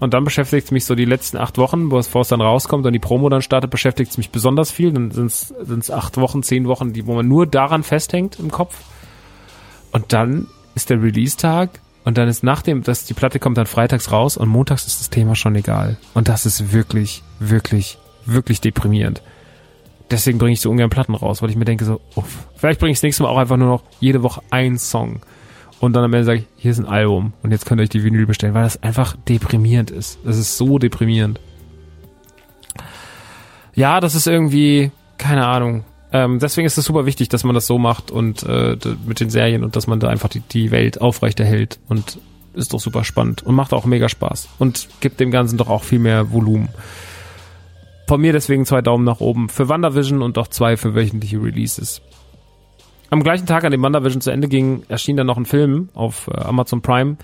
Und dann beschäftigt es mich so die letzten acht Wochen, bevor es dann rauskommt und die Promo dann startet, beschäftigt es mich besonders viel. Dann sind es acht Wochen, zehn Wochen, die, wo man nur daran festhängt im Kopf. Und dann ist der Release-Tag und dann ist nachdem, dass die Platte kommt dann freitags raus und montags ist das Thema schon egal. Und das ist wirklich, wirklich, wirklich deprimierend. Deswegen bringe ich so ungern Platten raus, weil ich mir denke so, uff, vielleicht bringe ich das nächste Mal auch einfach nur noch jede Woche einen Song. Und dann am Ende sage ich, hier ist ein Album und jetzt könnt ihr euch die Vinyl bestellen, weil das einfach deprimierend ist. Das ist so deprimierend. Ja, das ist irgendwie, keine Ahnung. Ähm, deswegen ist es super wichtig, dass man das so macht und äh, mit den Serien und dass man da einfach die, die Welt aufrechterhält und ist doch super spannend und macht auch mega Spaß und gibt dem Ganzen doch auch viel mehr Volumen. Von mir deswegen zwei Daumen nach oben für WandaVision und auch zwei für wöchentliche Releases. Am gleichen Tag, an dem WandaVision zu Ende ging, erschien dann noch ein Film auf äh, Amazon Prime,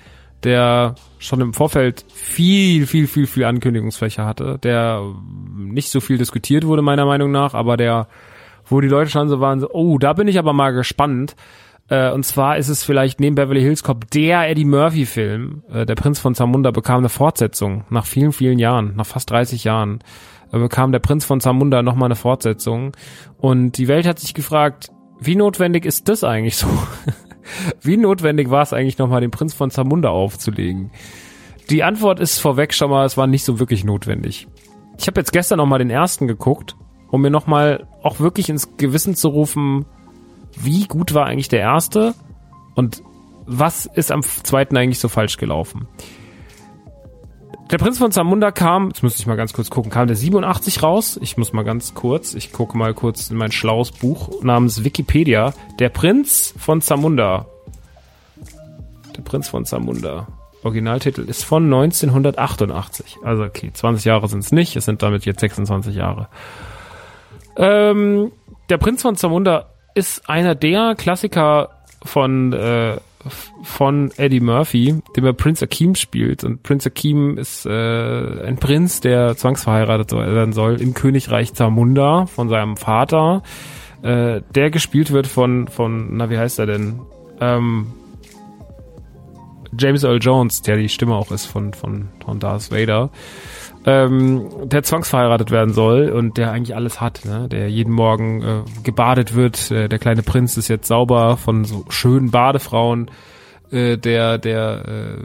der schon im Vorfeld viel, viel, viel, viel Ankündigungsfläche hatte, der nicht so viel diskutiert wurde, meiner Meinung nach, aber der, wo die Leute schon so waren, so, oh, da bin ich aber mal gespannt. Äh, und zwar ist es vielleicht neben Beverly Hills Cop der Eddie Murphy-Film. Äh, der Prinz von Zamunda bekam eine Fortsetzung nach vielen, vielen Jahren, nach fast 30 Jahren. Äh, bekam der Prinz von Zamunda nochmal eine Fortsetzung. Und die Welt hat sich gefragt, wie notwendig ist das eigentlich so? *laughs* wie notwendig war es eigentlich nochmal, den Prinz von Zamunda aufzulegen? Die Antwort ist vorweg schon mal, es war nicht so wirklich notwendig. Ich habe jetzt gestern nochmal den ersten geguckt, um mir nochmal auch wirklich ins Gewissen zu rufen, wie gut war eigentlich der erste und was ist am zweiten eigentlich so falsch gelaufen. Der Prinz von Zamunda kam, jetzt muss ich mal ganz kurz gucken, kam der 87 raus. Ich muss mal ganz kurz, ich gucke mal kurz in mein schlaues Buch namens Wikipedia. Der Prinz von Zamunda. Der Prinz von Zamunda. Originaltitel ist von 1988. Also okay, 20 Jahre sind es nicht, es sind damit jetzt 26 Jahre. Ähm, der Prinz von Zamunda ist einer der Klassiker von äh, von Eddie Murphy, dem er Prince Akeem spielt. Und Prince Akeem ist äh, ein Prinz, der zwangsverheiratet werden soll im Königreich Zamunda von seinem Vater, äh, der gespielt wird von, von, na wie heißt er denn? Ähm, James Earl Jones, der die Stimme auch ist von, von, von Darth Vader ähm, der zwangsverheiratet werden soll und der eigentlich alles hat, ne? der jeden Morgen äh, gebadet wird. Äh, der kleine Prinz ist jetzt sauber von so schönen Badefrauen, äh, der, der äh,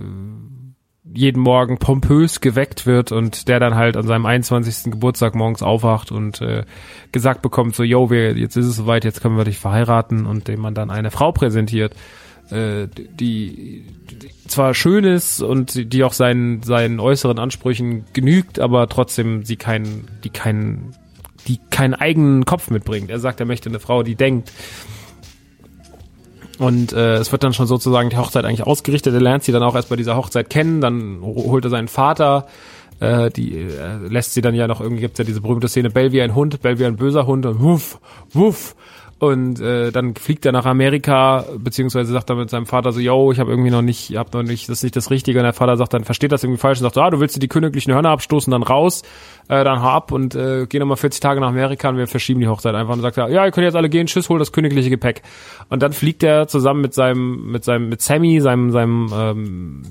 jeden Morgen pompös geweckt wird und der dann halt an seinem 21. Geburtstag morgens aufwacht und äh, gesagt bekommt, so, yo, wir, jetzt ist es soweit, jetzt können wir dich verheiraten und dem man dann eine Frau präsentiert, äh, die, die zwar schön ist und die auch seinen, seinen äußeren Ansprüchen genügt, aber trotzdem sie keinen, die keinen, die keinen eigenen Kopf mitbringt. Er sagt, er möchte eine Frau, die denkt. Und äh, es wird dann schon sozusagen die Hochzeit eigentlich ausgerichtet. Er lernt sie dann auch erst bei dieser Hochzeit kennen, dann holt er seinen Vater, äh, die äh, lässt sie dann ja noch irgendwie gibt's ja diese berühmte Szene Bell wie ein Hund, Bell wie ein böser Hund und wuff, wuff und äh, dann fliegt er nach Amerika, beziehungsweise sagt er mit seinem Vater so, yo, ich habe irgendwie noch nicht, hab noch nicht, das ist nicht das Richtige. Und der Vater sagt dann, versteht das irgendwie falsch und sagt, ah, du willst dir die königlichen Hörner abstoßen, dann raus, äh, dann hau ab und äh, geh nochmal 40 Tage nach Amerika und wir verschieben die Hochzeit einfach. Und sagt er, ja, ihr könnt jetzt alle gehen, tschüss, hol das königliche Gepäck. Und dann fliegt er zusammen mit seinem, mit seinem, mit Sammy, seinem, seinem, ähm,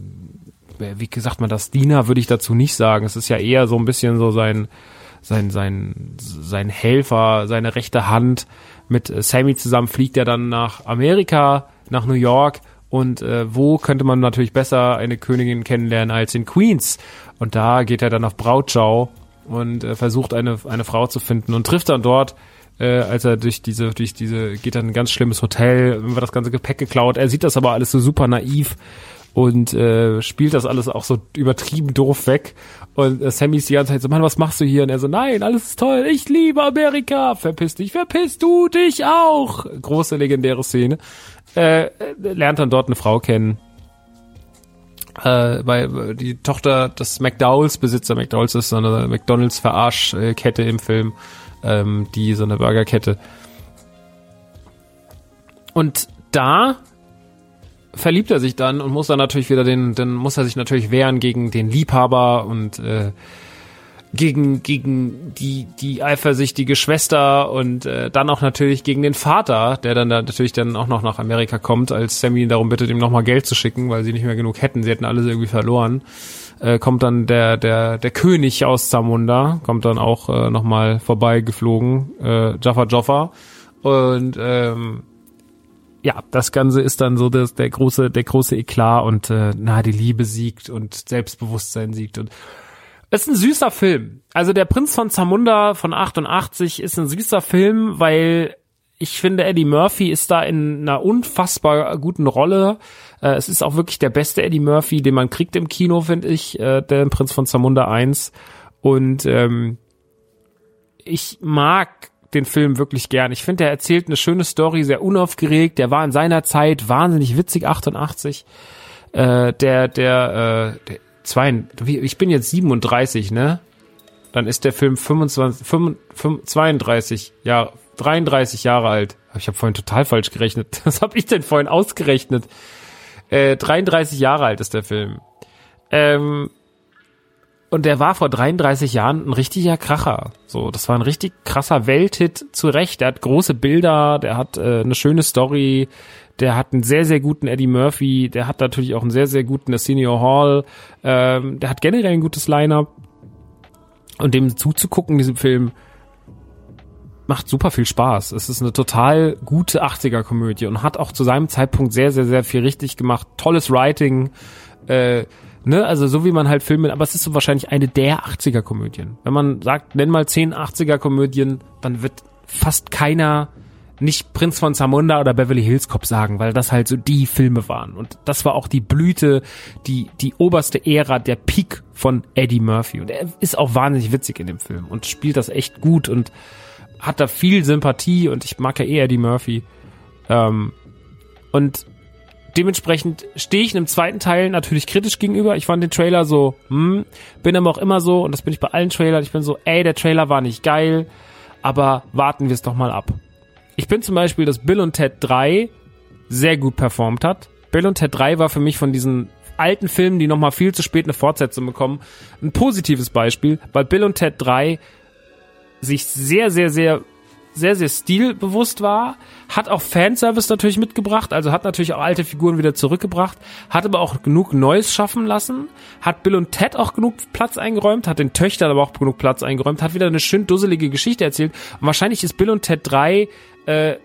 wie gesagt man das, Diener würde ich dazu nicht sagen. Es ist ja eher so ein bisschen so sein, sein, sein, sein Helfer, seine rechte Hand, mit äh, Sammy zusammen fliegt er dann nach Amerika, nach New York und äh, wo könnte man natürlich besser eine Königin kennenlernen als in Queens? Und da geht er dann auf Brautschau und äh, versucht eine eine Frau zu finden und trifft dann dort äh, als er durch diese durch diese geht dann ein ganz schlimmes Hotel, wird das ganze Gepäck geklaut. Er sieht das aber alles so super naiv und äh, spielt das alles auch so übertrieben doof weg. Und äh, Sammy ist die ganze Zeit so, Mann, was machst du hier? Und er so, nein, alles ist toll, ich liebe Amerika, verpiss dich, verpiss du dich auch. Große legendäre Szene. Äh, lernt dann dort eine Frau kennen. Äh, weil die Tochter des McDowells Besitzer, McDowells ist so eine McDonalds Verarschkette im Film, ähm, die so eine Burgerkette. Und da verliebt er sich dann und muss dann natürlich wieder den, dann muss er sich natürlich wehren gegen den Liebhaber und äh, gegen gegen die die eifersüchtige Schwester und äh, dann auch natürlich gegen den Vater, der dann da natürlich dann auch noch nach Amerika kommt, als Sammy ihn darum bittet, ihm nochmal Geld zu schicken, weil sie nicht mehr genug hätten. Sie hätten alles irgendwie verloren. äh, kommt dann der, der, der König aus Zamunda, kommt dann auch äh, nochmal vorbeigeflogen, äh, Jaffa Joffa. Und ähm, ja, das Ganze ist dann so das, der große, der große Eklat und äh, na, die Liebe siegt und Selbstbewusstsein siegt und es ist ein süßer Film. Also der Prinz von Zamunda von 88 ist ein süßer Film, weil ich finde, Eddie Murphy ist da in einer unfassbar guten Rolle. Äh, es ist auch wirklich der beste Eddie Murphy, den man kriegt im Kino, finde ich, äh, der Prinz von Zamunda 1. Und ähm, ich mag den Film wirklich gern. Ich finde, er erzählt eine schöne Story, sehr unaufgeregt. Der war in seiner Zeit wahnsinnig witzig, 88. Äh, der, der, äh, der zwei, ich bin jetzt 37, ne? Dann ist der Film 25, 25 32 Jahre, 33 Jahre alt. Ich habe vorhin total falsch gerechnet. *laughs* Was habe ich denn vorhin ausgerechnet? Äh, 33 Jahre alt ist der Film. Ähm, und der war vor 33 Jahren ein richtiger Kracher. So, das war ein richtig krasser Welthit zu Recht. Der hat große Bilder, der hat äh, eine schöne Story, der hat einen sehr, sehr guten Eddie Murphy, der hat natürlich auch einen sehr, sehr guten Arsenio Hall, ähm, der hat generell ein gutes Line-Up. Und dem zuzugucken, diesem Film, macht super viel Spaß. Es ist eine total gute 80er-Komödie und hat auch zu seinem Zeitpunkt sehr, sehr, sehr viel richtig gemacht. Tolles Writing, äh, ne, also so wie man halt Filme, aber es ist so wahrscheinlich eine der 80er-Komödien. Wenn man sagt, nenn mal 10 80er-Komödien, dann wird fast keiner nicht Prinz von Zamunda oder Beverly Hills Cop sagen, weil das halt so die Filme waren. Und das war auch die Blüte, die, die oberste Ära, der Peak von Eddie Murphy. Und er ist auch wahnsinnig witzig in dem Film und spielt das echt gut und hat da viel Sympathie und ich mag ja eh Eddie Murphy. Ähm, und dementsprechend stehe ich einem zweiten Teil natürlich kritisch gegenüber. Ich fand den Trailer so, hm, bin aber auch immer so, und das bin ich bei allen Trailern, ich bin so, ey, der Trailer war nicht geil, aber warten wir es doch mal ab. Ich bin zum Beispiel, dass Bill und Ted 3 sehr gut performt hat. Bill und Ted 3 war für mich von diesen alten Filmen, die nochmal viel zu spät eine Fortsetzung bekommen, ein positives Beispiel, weil Bill und Ted 3 sich sehr, sehr, sehr sehr, sehr stilbewusst war, hat auch Fanservice natürlich mitgebracht, also hat natürlich auch alte Figuren wieder zurückgebracht, hat aber auch genug Neues schaffen lassen, hat Bill und Ted auch genug Platz eingeräumt, hat den Töchtern aber auch genug Platz eingeräumt, hat wieder eine schön dusselige Geschichte erzählt und wahrscheinlich ist Bill und Ted 3 äh,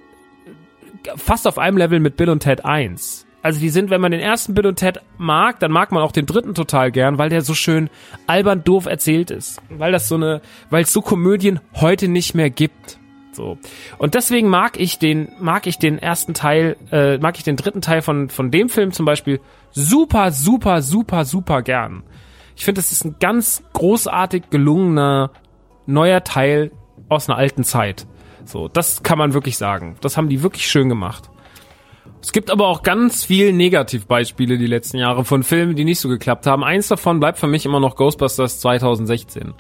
fast auf einem Level mit Bill und Ted 1 also die sind, wenn man den ersten Bill und Ted mag, dann mag man auch den dritten total gern, weil der so schön albern doof erzählt ist. Weil das so eine, weil es so Komödien heute nicht mehr gibt. So. Und deswegen mag ich den, mag ich den ersten Teil, äh, mag ich den dritten Teil von, von dem Film zum Beispiel super, super, super, super gern. Ich finde, es ist ein ganz großartig gelungener neuer Teil aus einer alten Zeit. So, das kann man wirklich sagen. Das haben die wirklich schön gemacht. Es gibt aber auch ganz viel Negativbeispiele die letzten Jahre von Filmen, die nicht so geklappt haben. Eins davon bleibt für mich immer noch Ghostbusters 2016.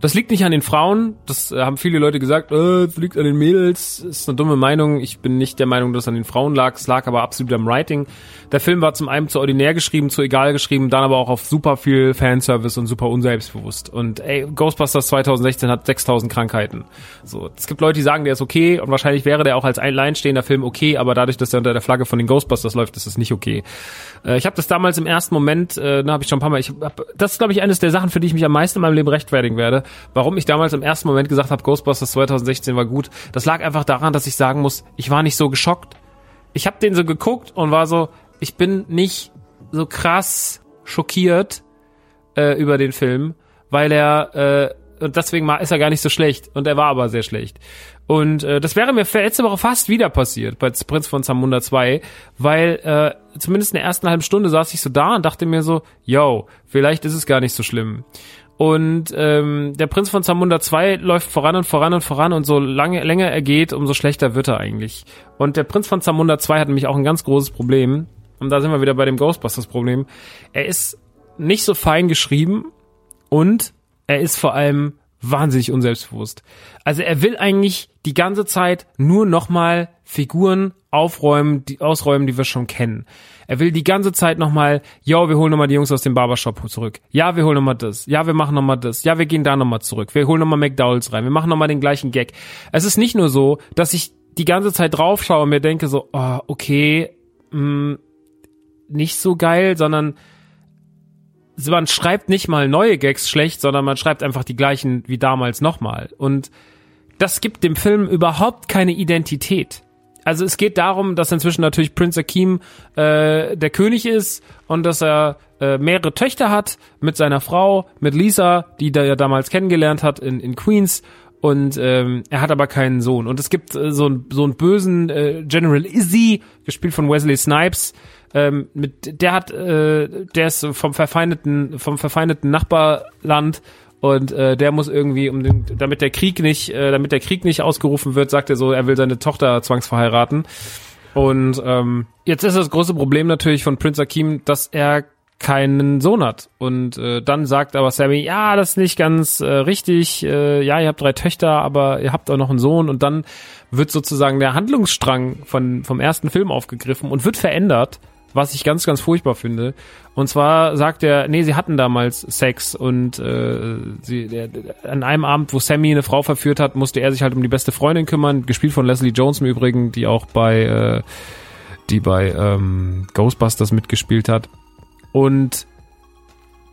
Das liegt nicht an den Frauen, das äh, haben viele Leute gesagt, äh, das liegt an den Mädels, das ist eine dumme Meinung. Ich bin nicht der Meinung, dass es an den Frauen lag, es lag aber absolut am Writing. Der Film war zum einen zu ordinär geschrieben, zu egal geschrieben, dann aber auch auf super viel Fanservice und super unselbstbewusst. Und ey, Ghostbusters 2016 hat 6000 Krankheiten. So, es gibt Leute, die sagen, der ist okay und wahrscheinlich wäre der auch als alleinstehender Film okay, aber dadurch, dass er unter der Flagge von den Ghostbusters läuft, ist es nicht okay. Äh, ich habe das damals im ersten Moment, äh, da habe ich schon ein paar Mal, ich hab, das ist glaube ich eines der Sachen, für die ich mich am meisten in meinem Leben rechtfertigen werde warum ich damals im ersten Moment gesagt habe, Ghostbusters 2016 war gut. Das lag einfach daran, dass ich sagen muss, ich war nicht so geschockt. Ich habe den so geguckt und war so, ich bin nicht so krass schockiert äh, über den Film, weil er äh, und deswegen ist er gar nicht so schlecht und er war aber sehr schlecht. Und äh, das wäre mir letzte Woche fast wieder passiert bei Prinz von Zamunda 2, weil äh, zumindest in der ersten halben Stunde saß ich so da und dachte mir so, yo, vielleicht ist es gar nicht so schlimm. Und ähm, der Prinz von Zamunda 2 läuft voran und voran und voran und so lange länger er geht, umso schlechter wird er eigentlich. Und der Prinz von Zamunda 2 hat nämlich auch ein ganz großes Problem. Und da sind wir wieder bei dem Ghostbusters-Problem. Er ist nicht so fein geschrieben und er ist vor allem wahnsinnig unselbstbewusst. Also er will eigentlich die ganze Zeit nur nochmal Figuren aufräumen, die ausräumen, die wir schon kennen. Er will die ganze Zeit nochmal, ja, wir holen nochmal die Jungs aus dem Barbershop zurück. Ja, wir holen nochmal das. Ja, wir machen nochmal das. Ja, wir gehen da nochmal zurück. Wir holen nochmal McDowells rein. Wir machen nochmal den gleichen Gag. Es ist nicht nur so, dass ich die ganze Zeit draufschaue und mir denke so, oh, okay, mh, mm, nicht so geil, sondern man schreibt nicht mal neue Gags schlecht, sondern man schreibt einfach die gleichen wie damals nochmal. Und das gibt dem Film überhaupt keine Identität. Also es geht darum, dass inzwischen natürlich Prince Akeem äh, der König ist und dass er äh, mehrere Töchter hat mit seiner Frau, mit Lisa, die er ja damals kennengelernt hat in, in Queens und ähm, er hat aber keinen Sohn. Und es gibt äh, so, einen so einen bösen äh, General Izzy, gespielt von Wesley Snipes, ähm, mit der hat, äh, der ist vom verfeindeten, vom verfeindeten Nachbarland und äh, der muss irgendwie um den, damit der Krieg nicht, äh, damit der Krieg nicht ausgerufen wird, sagt er so, er will seine Tochter zwangsverheiraten. Und ähm, jetzt ist das große Problem natürlich von Prince Akeem, dass er keinen Sohn hat. Und äh, dann sagt aber Sammy, ja, das ist nicht ganz äh, richtig. Äh, ja, ihr habt drei Töchter, aber ihr habt auch noch einen Sohn. Und dann wird sozusagen der Handlungsstrang von, vom ersten Film aufgegriffen und wird verändert, was ich ganz, ganz furchtbar finde. Und zwar sagt er, nee, sie hatten damals Sex und äh, sie, der, an einem Abend, wo Sammy eine Frau verführt hat, musste er sich halt um die beste Freundin kümmern, gespielt von Leslie Jones im Übrigen, die auch bei äh, die bei ähm, Ghostbusters mitgespielt hat. Und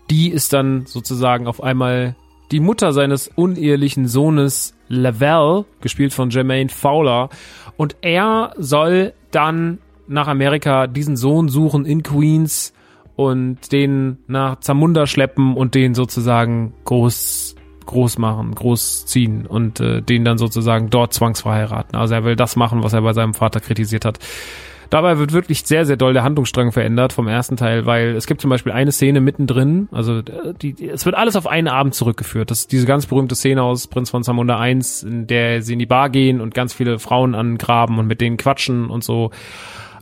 die ist dann sozusagen auf einmal die Mutter seines unehelichen Sohnes Lavelle, gespielt von Jermaine Fowler. Und er soll dann nach Amerika diesen Sohn suchen in Queens und den nach Zamunda schleppen und den sozusagen groß groß machen, groß ziehen und äh, den dann sozusagen dort zwangsverheiraten. Also er will das machen, was er bei seinem Vater kritisiert hat. Dabei wird wirklich sehr, sehr doll der Handlungsstrang verändert vom ersten Teil, weil es gibt zum Beispiel eine Szene mittendrin, also die, die, es wird alles auf einen Abend zurückgeführt. Das ist diese ganz berühmte Szene aus Prinz von Zamunda 1, in der sie in die Bar gehen und ganz viele Frauen angraben und mit denen quatschen und so.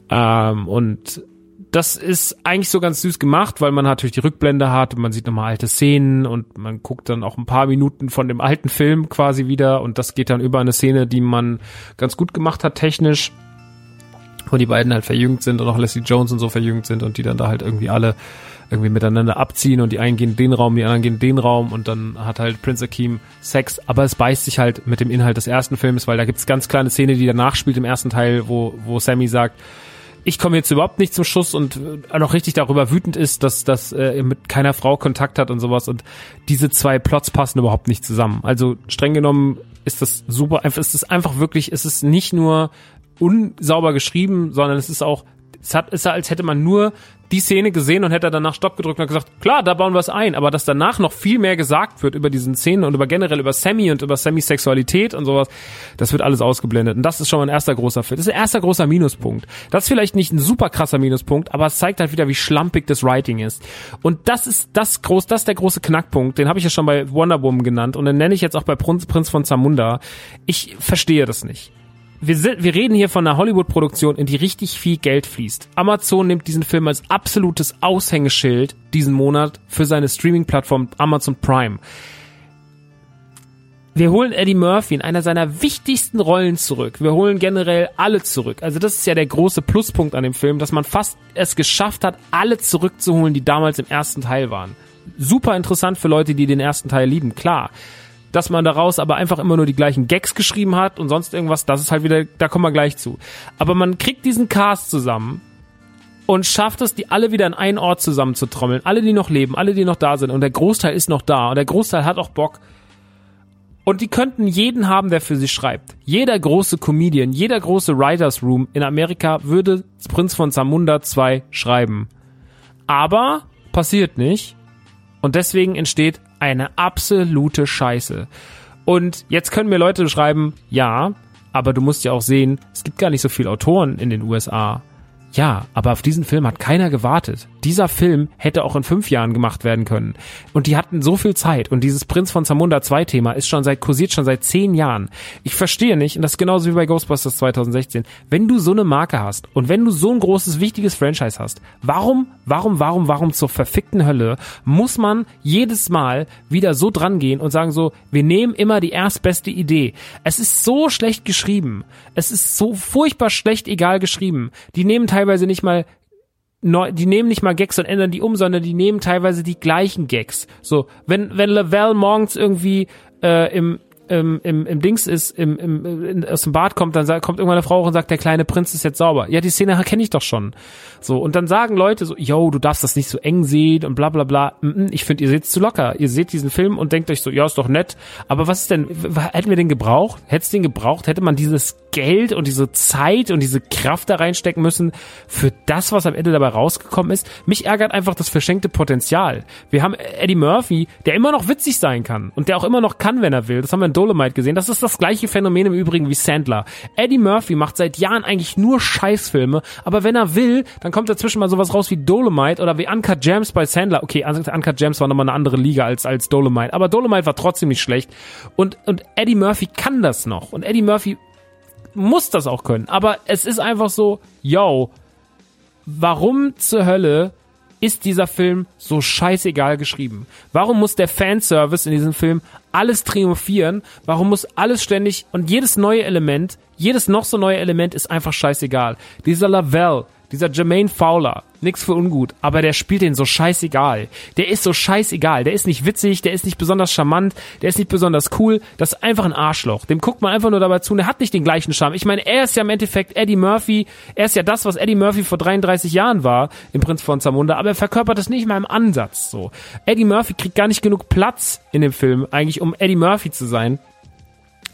Ähm, und das ist eigentlich so ganz süß gemacht, weil man natürlich die Rückblende hat und man sieht nochmal alte Szenen und man guckt dann auch ein paar Minuten von dem alten Film quasi wieder und das geht dann über eine Szene, die man ganz gut gemacht hat technisch wo die beiden halt verjüngt sind und auch Leslie Jones und so verjüngt sind und die dann da halt irgendwie alle irgendwie miteinander abziehen und die einen gehen in den Raum, die anderen gehen in den Raum und dann hat halt Prince Akeem Sex, aber es beißt sich halt mit dem Inhalt des ersten Films, weil da gibt's ganz kleine Szene, die danach spielt im ersten Teil, wo, wo Sammy sagt, ich komme jetzt überhaupt nicht zum Schuss und äh, noch richtig darüber wütend ist, dass, dass äh, er mit keiner Frau Kontakt hat und sowas und diese zwei Plots passen überhaupt nicht zusammen. Also streng genommen ist das super, einfach, ist einfach wirklich, ist es nicht nur unsauber geschrieben, sondern es ist auch, es hat, ist als hätte man nur die Szene gesehen und hätte danach Stopp gedrückt und gesagt, klar, da bauen wir es ein, aber dass danach noch viel mehr gesagt wird über diesen Szenen und über generell über Sammy und über Sammys Sexualität und sowas, das wird alles ausgeblendet. Und das ist schon mal ein erster großer Fit. Das ist ein erster großer Minuspunkt. Das ist vielleicht nicht ein super krasser Minuspunkt, aber es zeigt halt wieder, wie schlampig das Writing ist. Und das ist das groß, das ist der große Knackpunkt. Den habe ich ja schon bei Wonder Woman genannt und den nenne ich jetzt auch bei Prinz, Prinz von Zamunda. Ich verstehe das nicht wir, sind, wir reden hier von einer Hollywood-Produktion, in die richtig viel Geld fließt. Amazon nimmt diesen Film als absolutes Aushängeschild diesen Monat für seine Streaming-Plattform Amazon Prime. Wir holen Eddie Murphy in einer seiner wichtigsten Rollen zurück. Wir holen generell alle zurück. Also das ist ja der große Pluspunkt an dem Film, dass man fast es geschafft hat, alle zurückzuholen, die damals im ersten Teil waren. Super interessant für Leute, die den ersten Teil lieben, klar dass man daraus aber einfach immer nur die gleichen Gags geschrieben hat und sonst irgendwas, das ist halt wieder, da kommen wir gleich zu. Aber man kriegt diesen Cast zusammen und schafft es, die alle wieder an einen Ort zusammenzutrommeln. Alle, die noch leben, alle, die noch da sind. Und der Großteil ist noch da. Und der Großteil hat auch Bock. Und die könnten jeden haben, der für sie schreibt. Jeder große Comedian, jeder große Writers Room in Amerika würde Prinz von Zamunda 2 schreiben. Aber passiert nicht. Und deswegen entsteht eine absolute Scheiße. Und jetzt können mir Leute schreiben, ja, aber du musst ja auch sehen, es gibt gar nicht so viele Autoren in den USA. Ja, aber auf diesen Film hat keiner gewartet. Dieser Film hätte auch in fünf Jahren gemacht werden können. Und die hatten so viel Zeit. Und dieses Prinz von Zamunda 2 Thema ist schon seit, kursiert schon seit zehn Jahren. Ich verstehe nicht, und das ist genauso wie bei Ghostbusters 2016, wenn du so eine Marke hast und wenn du so ein großes, wichtiges Franchise hast, warum, warum, warum, warum zur verfickten Hölle muss man jedes Mal wieder so dran gehen und sagen so, wir nehmen immer die erstbeste Idee. Es ist so schlecht geschrieben. Es ist so furchtbar schlecht egal geschrieben. Die nehmen teilweise teilweise nicht mal neu, die nehmen nicht mal Gags und ändern die um, sondern die nehmen teilweise die gleichen Gags. So, wenn wenn Lavelle morgens irgendwie äh, im im, im, im Dings ist, im, im, in, aus dem Bad kommt, dann kommt irgendwann eine Frau und sagt, der kleine Prinz ist jetzt sauber. Ja, die Szene kenne ich doch schon. So, und dann sagen Leute so, yo, du darfst das nicht so eng sehen und bla bla bla. Ich finde, ihr seht zu locker. Ihr seht diesen Film und denkt euch so, ja, ist doch nett. Aber was ist denn, hätten wir den gebraucht? Hätte es den gebraucht? Hätte man dieses Geld und diese Zeit und diese Kraft da reinstecken müssen für das, was am Ende dabei rausgekommen ist? Mich ärgert einfach das verschenkte Potenzial. Wir haben Eddie Murphy, der immer noch witzig sein kann und der auch immer noch kann, wenn er will. Das haben wir in Dolomite gesehen. Das ist das gleiche Phänomen im Übrigen wie Sandler. Eddie Murphy macht seit Jahren eigentlich nur Scheißfilme, aber wenn er will, dann kommt dazwischen mal sowas raus wie Dolomite oder wie Uncut Gems bei Sandler. Okay, Uncut Gems war nochmal eine andere Liga als, als Dolomite, aber Dolomite war trotzdem nicht schlecht. Und, und Eddie Murphy kann das noch. Und Eddie Murphy muss das auch können. Aber es ist einfach so, yo, warum zur Hölle ist dieser Film so scheißegal geschrieben? Warum muss der Fanservice in diesem Film alles triumphieren? Warum muss alles ständig und jedes neue Element, jedes noch so neue Element ist einfach scheißegal? Dieser Lavelle, dieser Jermaine Fowler, nix für ungut, aber der spielt den so scheißegal. Der ist so scheißegal. Der ist nicht witzig, der ist nicht besonders charmant, der ist nicht besonders cool. Das ist einfach ein Arschloch. Dem guckt man einfach nur dabei zu und er hat nicht den gleichen Charme. Ich meine, er ist ja im Endeffekt Eddie Murphy. Er ist ja das, was Eddie Murphy vor 33 Jahren war, im Prinz von Zamunda, aber er verkörpert das nicht mal im Ansatz so. Eddie Murphy kriegt gar nicht genug Platz in dem Film, eigentlich, um Eddie Murphy zu sein.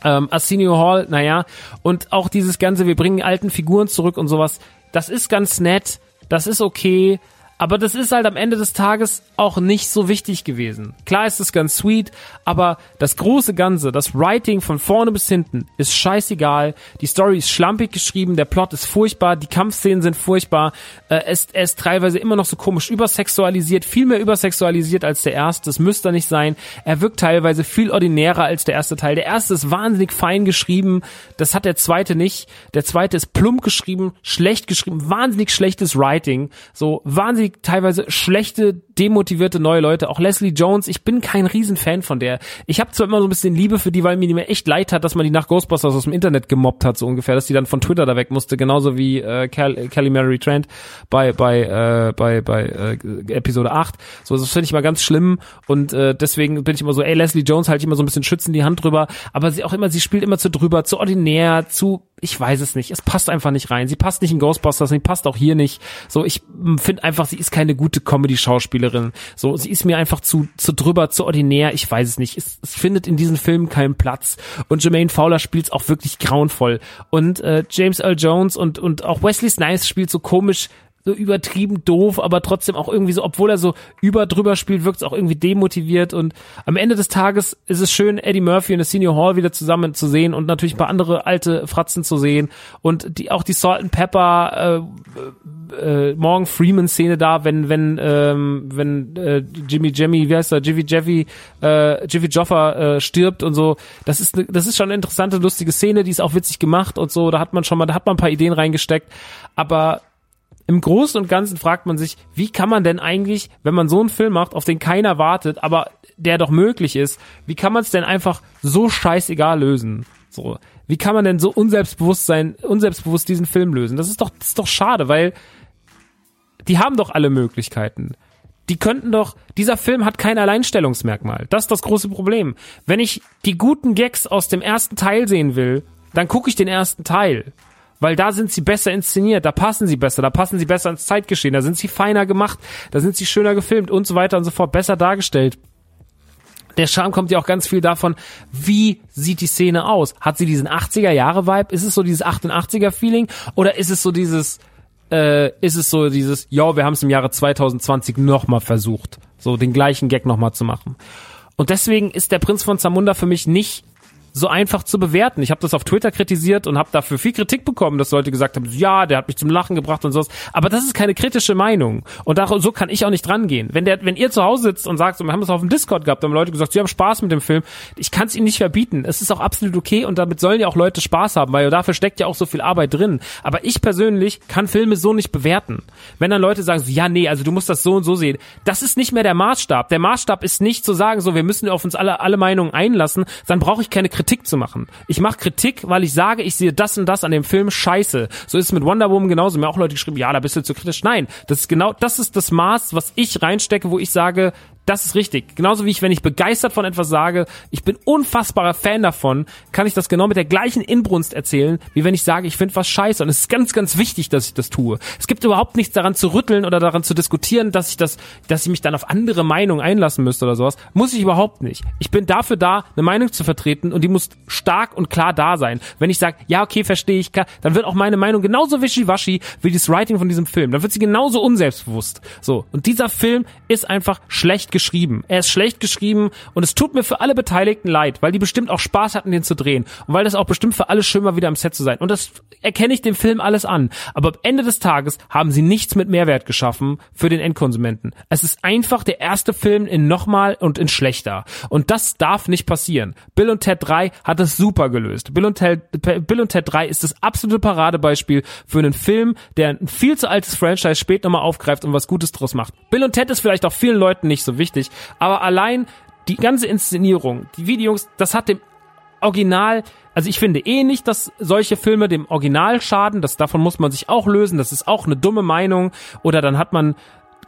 Ähm, Arsenio Hall, naja, und auch dieses ganze, wir bringen alten Figuren zurück und sowas, das ist ganz nett, das ist okay, aber das ist halt am Ende des Tages auch nicht so wichtig gewesen. Klar ist es ganz sweet, aber das große Ganze, das Writing von vorne bis hinten ist scheißegal. Die Story ist schlampig geschrieben, der Plot ist furchtbar, die Kampfszenen sind furchtbar. Äh, es, er ist teilweise immer noch so komisch übersexualisiert, viel mehr übersexualisiert als der erste. Das müsste nicht sein. Er wirkt teilweise viel ordinärer als der erste Teil. Der erste ist wahnsinnig fein geschrieben, das hat der zweite nicht. Der zweite ist plump geschrieben, schlecht geschrieben, wahnsinnig schlechtes Writing, so wahnsinnig teilweise schlechte, demotivierte neue Leute. Auch Leslie Jones, ich bin kein Riesenfan von der. Ich habe zwar immer so ein bisschen Liebe für die, weil mir echt leid hat, dass man die nach Ghostbusters aus dem Internet gemobbt hat, so ungefähr, dass die dann von Twitter da weg musste, genauso wie äh, Kelly Mary Trent bei bei äh, bei bei äh, Episode 8. So, das finde ich mal ganz schlimm und äh, deswegen bin ich immer so, ey, Leslie Jones halte ich immer so ein bisschen schützen die Hand drüber, aber sie auch immer, sie spielt immer zu drüber, zu ordinär, zu ich weiß es nicht. Es passt einfach nicht rein. Sie passt nicht in Ghostbusters, sie passt auch hier nicht. So, ich finde einfach, sie ist keine gute Comedy-Schauspielerin. So, sie ist mir einfach zu, zu drüber, zu ordinär. Ich weiß es nicht. Es, es findet in diesem Film keinen Platz. Und Jermaine Fowler spielt es auch wirklich grauenvoll. Und äh, James Earl Jones und, und auch Wesley Snipes spielt so komisch so übertrieben doof, aber trotzdem auch irgendwie so, obwohl er so über drüber spielt, wirkt es auch irgendwie demotiviert. Und am Ende des Tages ist es schön, Eddie Murphy und Senior Hall wieder zusammen zu sehen und natürlich ein paar andere alte Fratzen zu sehen. Und die auch die Salt and Pepper äh, äh, Morgan Freeman Szene da, wenn wenn ähm, wenn äh, Jimmy Jimmy, wie heißt er, Jivy Jeffy, äh, Jivy Joffa äh, stirbt und so, das ist ne, das ist schon eine interessante lustige Szene, die ist auch witzig gemacht und so, da hat man schon mal, da hat man ein paar Ideen reingesteckt, aber im Großen und Ganzen fragt man sich, wie kann man denn eigentlich, wenn man so einen Film macht, auf den keiner wartet, aber der doch möglich ist, wie kann man es denn einfach so scheißegal lösen? So, wie kann man denn so unselbstbewusst sein, unselbstbewusst diesen Film lösen? Das ist doch, das ist doch schade, weil die haben doch alle Möglichkeiten. Die könnten doch, dieser Film hat kein Alleinstellungsmerkmal. Das ist das große Problem. Wenn ich die guten Gags aus dem ersten Teil sehen will, dann gucke ich den ersten Teil weil da sind sie besser inszeniert, da passen sie besser, da passen sie besser ins Zeitgeschehen, da sind sie feiner gemacht, da sind sie schöner gefilmt und so weiter und so fort, besser dargestellt. Der Charme kommt ja auch ganz viel davon, wie sieht die Szene aus? Hat sie diesen 80er Jahre Vibe? Ist es so dieses 88er Feeling oder ist es so dieses äh, ist es so dieses ja, wir haben es im Jahre 2020 nochmal versucht, so den gleichen Gag nochmal zu machen. Und deswegen ist der Prinz von Zamunda für mich nicht so einfach zu bewerten. Ich habe das auf Twitter kritisiert und habe dafür viel Kritik bekommen, dass Leute gesagt haben, ja, der hat mich zum Lachen gebracht und sowas. Aber das ist keine kritische Meinung. Und so kann ich auch nicht rangehen. Wenn der, wenn ihr zu Hause sitzt und sagt, wir haben es auf dem Discord gehabt, haben Leute gesagt, sie haben Spaß mit dem Film. Ich kann es ihnen nicht verbieten. Es ist auch absolut okay und damit sollen ja auch Leute Spaß haben, weil dafür steckt ja auch so viel Arbeit drin. Aber ich persönlich kann Filme so nicht bewerten. Wenn dann Leute sagen, so, ja, nee, also du musst das so und so sehen. Das ist nicht mehr der Maßstab. Der Maßstab ist nicht zu sagen, so, wir müssen auf uns alle, alle Meinungen einlassen. Dann brauche ich keine Kritik zu machen. Ich mache Kritik, weil ich sage, ich sehe das und das an dem Film scheiße. So ist es mit Wonder Woman genauso. Mir auch Leute geschrieben, ja, da bist du zu kritisch. Nein, das ist genau, das ist das Maß, was ich reinstecke, wo ich sage, Das ist richtig. Genauso wie ich, wenn ich begeistert von etwas sage, ich bin unfassbarer Fan davon, kann ich das genau mit der gleichen Inbrunst erzählen, wie wenn ich sage, ich finde was scheiße. Und es ist ganz, ganz wichtig, dass ich das tue. Es gibt überhaupt nichts daran zu rütteln oder daran zu diskutieren, dass ich das, dass ich mich dann auf andere Meinungen einlassen müsste oder sowas. Muss ich überhaupt nicht. Ich bin dafür da, eine Meinung zu vertreten und die muss stark und klar da sein. Wenn ich sage, ja, okay, verstehe ich, dann wird auch meine Meinung genauso wischiwaschi wie das Writing von diesem Film. Dann wird sie genauso unselbstbewusst. So. Und dieser Film ist einfach schlecht geschrieben. Er ist schlecht geschrieben und es tut mir für alle Beteiligten leid, weil die bestimmt auch Spaß hatten, den zu drehen und weil das auch bestimmt für alle schön war, wieder am Set zu sein. Und das erkenne ich dem Film alles an. Aber am Ende des Tages haben sie nichts mit Mehrwert geschaffen für den Endkonsumenten. Es ist einfach der erste Film in nochmal und in schlechter. Und das darf nicht passieren. Bill und Ted 3 hat es super gelöst. Bill und Ted, Bill und Ted 3 ist das absolute Paradebeispiel für einen Film, der ein viel zu altes Franchise spät nochmal aufgreift und was Gutes draus macht. Bill und Ted ist vielleicht auch vielen Leuten nicht so wichtig, aber allein die ganze Inszenierung, die Videos, das hat dem Original, also ich finde eh nicht, dass solche Filme dem Original schaden, das davon muss man sich auch lösen, das ist auch eine dumme Meinung. Oder dann hat man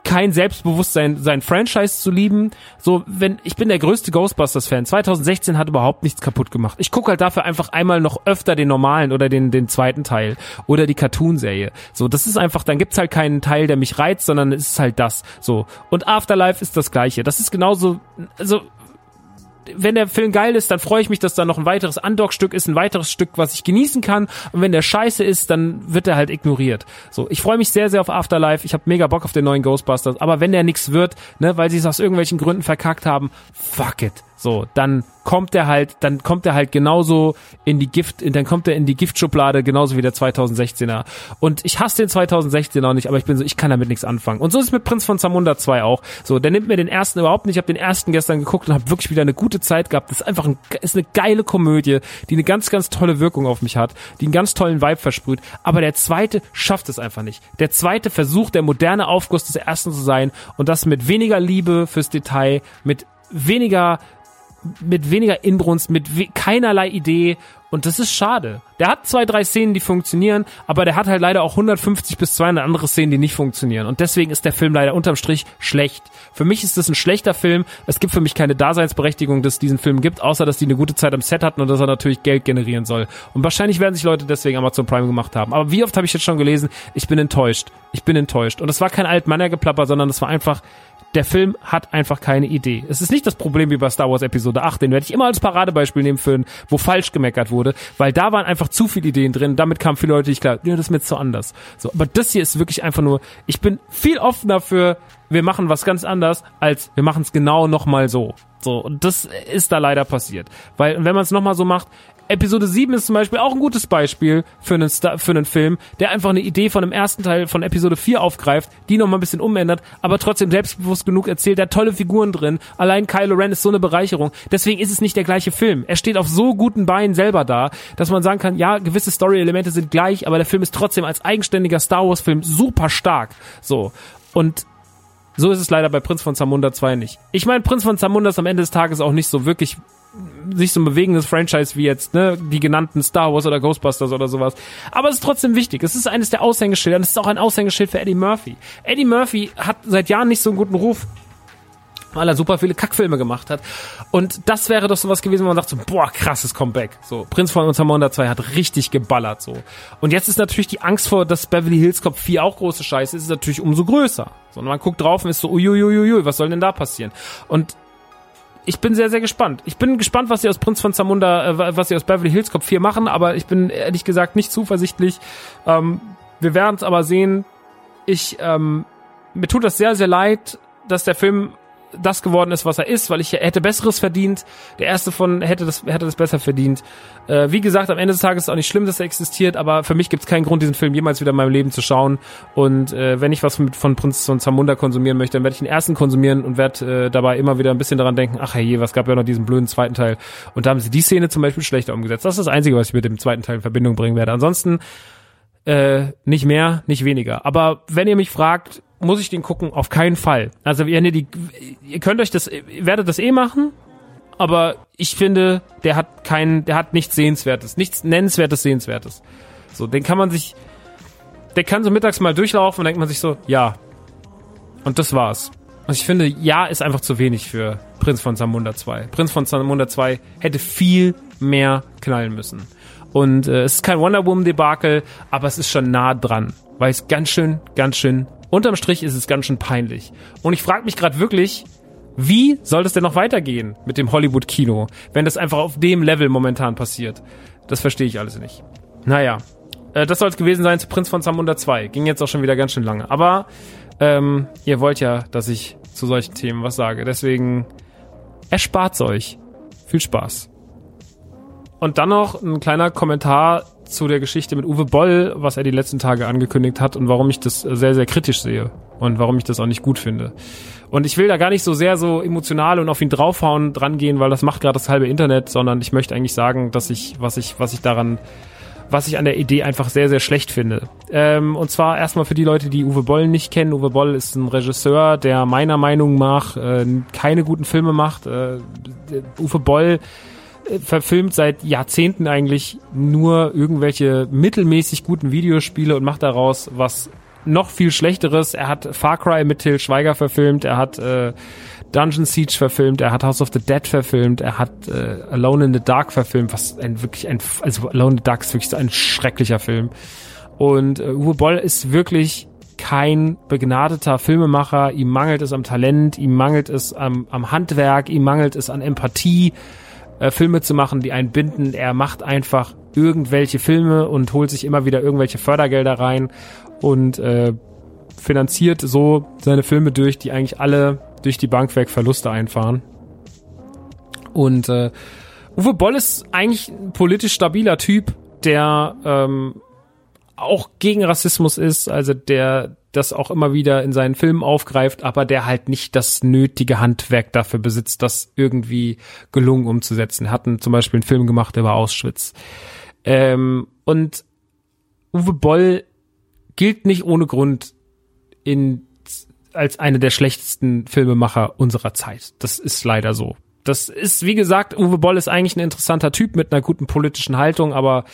kein Selbstbewusstsein, sein Franchise zu lieben. So, wenn ich bin der größte Ghostbusters-Fan. 2016 hat überhaupt nichts kaputt gemacht. Ich gucke halt dafür einfach einmal noch öfter den normalen oder den den zweiten Teil oder die Cartoon-Serie. So, das ist einfach, dann gibt's halt keinen Teil, der mich reizt, sondern es ist halt das. So und Afterlife ist das gleiche. Das ist genauso, also wenn der Film geil ist, dann freue ich mich, dass da noch ein weiteres Andockstück ist, ein weiteres Stück, was ich genießen kann. Und wenn der scheiße ist, dann wird er halt ignoriert. So, ich freue mich sehr, sehr auf Afterlife. Ich habe mega Bock auf den neuen Ghostbusters. Aber wenn der nichts wird, ne, weil sie es aus irgendwelchen Gründen verkackt haben, fuck it. So, dann kommt er halt, dann kommt er halt genauso in die Gift, dann kommt er in die Giftschublade, genauso wie der 2016er. Und ich hasse den 2016er nicht, aber ich bin so, ich kann damit nichts anfangen. Und so ist es mit Prinz von Zamunda 2 auch. So, der nimmt mir den ersten überhaupt nicht. Ich habe den ersten gestern geguckt und habe wirklich wieder eine gute Zeit gehabt. Das ist einfach ein, ist eine geile Komödie, die eine ganz, ganz tolle Wirkung auf mich hat, die einen ganz tollen Vibe versprüht. Aber der zweite schafft es einfach nicht. Der zweite versucht, der moderne Aufguss des ersten zu sein und das mit weniger Liebe fürs Detail, mit weniger mit weniger Inbrunst, mit we keinerlei Idee und das ist schade. Der hat zwei, drei Szenen, die funktionieren, aber der hat halt leider auch 150 bis 200 andere Szenen, die nicht funktionieren. Und deswegen ist der Film leider unterm Strich schlecht. Für mich ist das ein schlechter Film. Es gibt für mich keine Daseinsberechtigung, dass es diesen Film gibt, außer dass die eine gute Zeit am Set hatten und dass er natürlich Geld generieren soll. Und wahrscheinlich werden sich Leute deswegen Amazon Prime gemacht haben. Aber wie oft habe ich jetzt schon gelesen, ich bin enttäuscht. Ich bin enttäuscht. Und das war kein Altmannergeplapper, sondern das war einfach der Film hat einfach keine Idee. Es ist nicht das Problem wie bei Star Wars Episode 8, den werde ich immer als Paradebeispiel nehmen für einen, wo falsch gemeckert wurde, weil da waren einfach zu viele Ideen drin. Damit kamen viele Leute nicht klar, ja, das ist mir jetzt so anders. So, aber das hier ist wirklich einfach nur, ich bin viel offener für, wir machen was ganz anders, als wir machen es genau nochmal so. So, und das ist da leider passiert. Weil, wenn man es nochmal so macht, Episode 7 ist zum Beispiel auch ein gutes Beispiel für einen, Star für einen Film, der einfach eine Idee von dem ersten Teil von Episode 4 aufgreift, die nochmal ein bisschen umändert, aber trotzdem selbstbewusst genug erzählt, hat tolle Figuren drin. Allein Kylo Ren ist so eine Bereicherung. Deswegen ist es nicht der gleiche Film. Er steht auf so guten Beinen selber da, dass man sagen kann, ja, gewisse Story-Elemente sind gleich, aber der Film ist trotzdem als eigenständiger Star Wars-Film super stark. So. Und so ist es leider bei Prinz von Zamunda 2 nicht. Ich meine, Prinz von Zamunda ist am Ende des Tages auch nicht so wirklich sich so ein bewegendes Franchise wie jetzt, ne, die genannten Star Wars oder Ghostbusters oder sowas. Aber es ist trotzdem wichtig. Es ist eines der Aushängeschilder und es ist auch ein Aushängeschild für Eddie Murphy. Eddie Murphy hat seit Jahren nicht so einen guten Ruf weil er super viele Kackfilme gemacht hat. Und das wäre doch sowas gewesen, wo man sagt so, boah, krasses Comeback. So, Prinz von Untermonda 2 hat richtig geballert, so. Und jetzt ist natürlich die Angst vor, dass Beverly Hills Cop 4 auch große Scheiße ist, ist natürlich umso größer. So, und man guckt drauf und ist so, uiuiuiui, was soll denn da passieren? Und ich bin sehr, sehr gespannt. Ich bin gespannt, was sie aus Prinz von Zamunda, äh, was sie aus Beverly Hills Cop 4 machen, aber ich bin ehrlich gesagt nicht zuversichtlich. Ähm, wir werden es aber sehen. Ich, ähm, mir tut das sehr, sehr leid, dass der Film das geworden ist, was er ist, weil ich hätte Besseres verdient. Der erste von hätte das, hätte das besser verdient. Äh, wie gesagt, am Ende des Tages ist es auch nicht schlimm, dass er existiert, aber für mich gibt es keinen Grund, diesen Film jemals wieder in meinem Leben zu schauen. Und äh, wenn ich was von, von Prinz von Zamunda konsumieren möchte, dann werde ich den ersten konsumieren und werde äh, dabei immer wieder ein bisschen daran denken, ach hey, was gab ja noch diesen blöden zweiten Teil. Und da haben sie die Szene zum Beispiel schlechter umgesetzt. Das ist das Einzige, was ich mit dem zweiten Teil in Verbindung bringen werde. Ansonsten äh, nicht mehr, nicht weniger. Aber wenn ihr mich fragt, muss ich den gucken? Auf keinen Fall. Also ihr die, ihr könnt euch das, ihr werdet das eh machen, aber ich finde, der hat keinen, der hat nichts Sehenswertes, nichts Nennenswertes Sehenswertes. So, den kann man sich, der kann so mittags mal durchlaufen und denkt man sich so, ja. Und das war's. Und ich finde, ja ist einfach zu wenig für Prinz von Zamunda 2. Prinz von Zamunda 2 hätte viel mehr knallen müssen. Und äh, es ist kein Wonder Woman Debakel, aber es ist schon nah dran, weil es ganz schön, ganz schön unterm Strich ist es ganz schön peinlich. Und ich frage mich gerade wirklich, wie soll das denn noch weitergehen mit dem Hollywood Kino, wenn das einfach auf dem Level momentan passiert? Das verstehe ich alles nicht. Naja, äh, das soll es gewesen sein zu Prinz von Zamunda 2. Ging jetzt auch schon wieder ganz schön lange. Aber ähm, ihr wollt ja, dass ich zu solchen Themen was sage. Deswegen erspart's euch. Viel Spaß. Und dann noch ein kleiner Kommentar zu der Geschichte mit Uwe Boll, was er die letzten Tage angekündigt hat und warum ich das sehr, sehr kritisch sehe und warum ich das auch nicht gut finde. Und ich will da gar nicht so sehr so emotional und auf ihn draufhauen dran gehen, weil das macht gerade das halbe Internet, sondern ich möchte eigentlich sagen, dass ich, was ich, was ich daran was ich an der Idee einfach sehr, sehr schlecht finde. Ähm, und zwar erstmal für die Leute, die Uwe Boll nicht kennen. Uwe Boll ist ein Regisseur, der meiner Meinung nach äh, keine guten Filme macht. Äh, Uwe Boll verfilmt seit Jahrzehnten eigentlich nur irgendwelche mittelmäßig guten Videospiele und macht daraus was noch viel schlechteres. Er hat Far Cry mit Till Schweiger verfilmt, er hat äh, Dungeon Siege verfilmt, er hat House of the Dead verfilmt, er hat äh, Alone in the Dark verfilmt, was ein wirklich ein, also Alone in the Dark ist wirklich so ein schrecklicher Film. Und äh, Uwe Boll ist wirklich kein begnadeter Filmemacher, ihm mangelt es am Talent, ihm mangelt es am, am Handwerk, ihm mangelt es an Empathie, äh, Filme zu machen, die einen binden. Er macht einfach irgendwelche Filme und holt sich immer wieder irgendwelche Fördergelder rein und äh, finanziert so seine Filme durch, die eigentlich alle durch die Bank weg Verluste einfahren. Und äh, Uwe Boll ist eigentlich ein politisch stabiler Typ, der ähm, auch gegen Rassismus ist, also der das auch immer wieder in seinen Filmen aufgreift, aber der halt nicht das nötige Handwerk dafür besitzt, das irgendwie gelungen umzusetzen. Er hat zum Beispiel einen Film gemacht über Auschwitz. Ähm, und Uwe Boll gilt nicht ohne Grund in als eine der schlechtesten Filmemacher unserer Zeit. Das ist leider so. Das ist, wie gesagt, Uwe Boll ist eigentlich ein interessanter Typ mit einer guten politischen Haltung, aber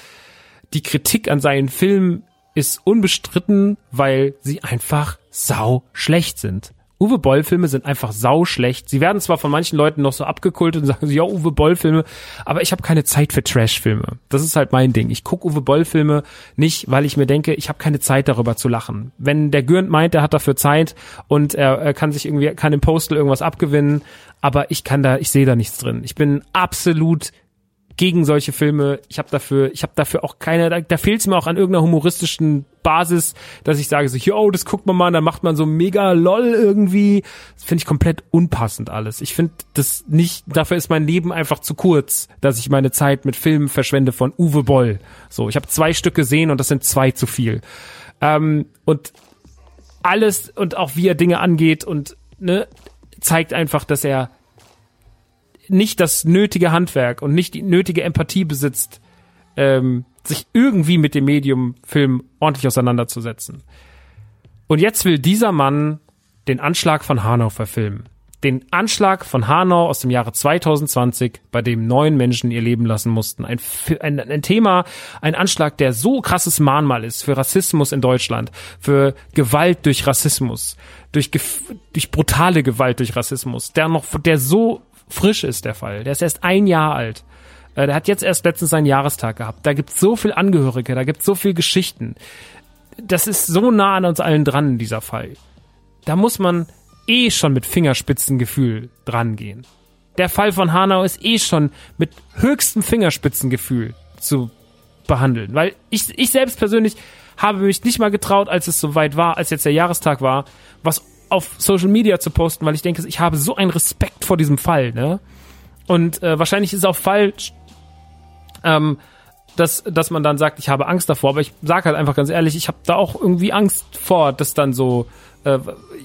die Kritik an seinen Filmen ist unbestritten, weil sie einfach sau schlecht sind. Uwe Boll Filme sind einfach sau schlecht. Sie werden zwar von manchen Leuten noch so abgekultet und sagen, *laughs* ja, Uwe Boll Filme, aber ich habe keine Zeit für Trash Filme. Das ist halt mein Ding. Ich gucke Uwe Boll Filme nicht, weil ich mir denke, ich habe keine Zeit darüber zu lachen. Wenn der Gürnt meint, er hat dafür Zeit und er, er kann sich irgendwie kann im Postel irgendwas abgewinnen, aber ich kann da ich sehe da nichts drin. Ich bin absolut gegen solche Filme. Ich habe dafür, ich habe dafür auch keine, da, da fehlt es mir auch an irgendeiner humoristischen Basis, dass ich sage so, yo, das guckt man mal, dann macht man so mega lol irgendwie. Das finde ich komplett unpassend alles. Ich finde das nicht, dafür ist mein Leben einfach zu kurz, dass ich meine Zeit mit Filmen verschwende von Uwe Boll. So, ich habe zwei Stück gesehen und das sind zwei zu viel. Ähm, und alles und auch wie er Dinge angeht und ne, zeigt einfach, dass er nicht das nötige Handwerk und nicht die nötige Empathie besitzt, ähm, sich irgendwie mit dem Medium Film ordentlich auseinanderzusetzen. Und jetzt will dieser Mann den Anschlag von Hanau verfilmen. Den Anschlag von Hanau aus dem Jahre 2020, bei dem neun Menschen ihr Leben lassen mussten. Ein, ein, ein Thema, ein Anschlag, der so krasses Mahnmal ist für Rassismus in Deutschland, für Gewalt durch Rassismus, durch, durch brutale Gewalt durch Rassismus, der noch, der so frisch ist der Fall. Der ist erst ein Jahr alt. Äh, der hat jetzt erst letztens seinen Jahrestag gehabt. Da gibt's so viel Angehörige, da gibt's so viel Geschichten. Das ist so nah an uns allen dran, dieser Fall. Da muss man eh schon mit Fingerspitzengefühl drangehen. Der Fall von Hanau ist eh schon mit höchstem Fingerspitzengefühl zu behandeln. Weil ich, ich selbst persönlich habe mich nicht mal getraut, als es soweit war, als jetzt der Jahrestag war, was auf Social Media zu posten, weil ich denke, ich habe so einen Respekt vor diesem Fall, ne? Und äh, wahrscheinlich ist es auch falsch, ähm, dass, dass man dann sagt, ich habe Angst davor, aber ich sage halt einfach ganz ehrlich, ich habe da auch irgendwie Angst vor, dass dann so, äh,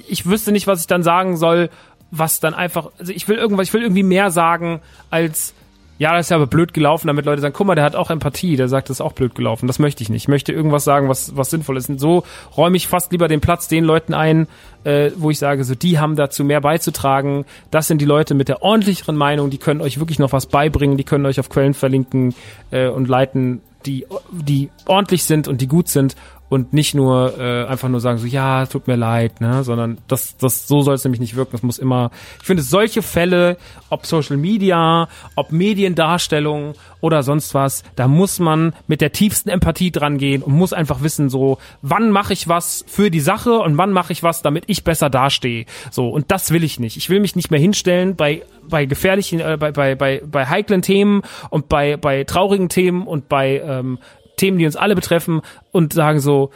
ich wüsste nicht, was ich dann sagen soll, was dann einfach, also ich will irgendwas, ich will irgendwie mehr sagen als ja, das ist ja aber blöd gelaufen, damit Leute sagen, guck mal, der hat auch Empathie, der sagt, das ist auch blöd gelaufen. Das möchte ich nicht. Ich möchte irgendwas sagen, was, was sinnvoll ist. Und so räume ich fast lieber den Platz den Leuten ein, äh, wo ich sage, so, die haben dazu mehr beizutragen. Das sind die Leute mit der ordentlicheren Meinung, die können euch wirklich noch was beibringen, die können euch auf Quellen verlinken äh, und leiten, die, die ordentlich sind und die gut sind und nicht nur äh, einfach nur sagen so ja tut mir leid ne sondern das das so soll es nämlich nicht wirken. Es muss immer ich finde solche Fälle ob Social Media ob Mediendarstellung oder sonst was da muss man mit der tiefsten Empathie dran gehen und muss einfach wissen so wann mache ich was für die Sache und wann mache ich was damit ich besser dastehe. So und das will ich nicht. Ich will mich nicht mehr hinstellen bei bei gefährlichen äh, bei bei bei bei heiklen Themen und bei bei traurigen Themen und bei ähm, Themen, die uns alle betreffen und sagen so,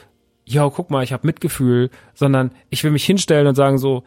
yo, guck mal, ich habe Mitgefühl, sondern ich will mich hinstellen und sagen so,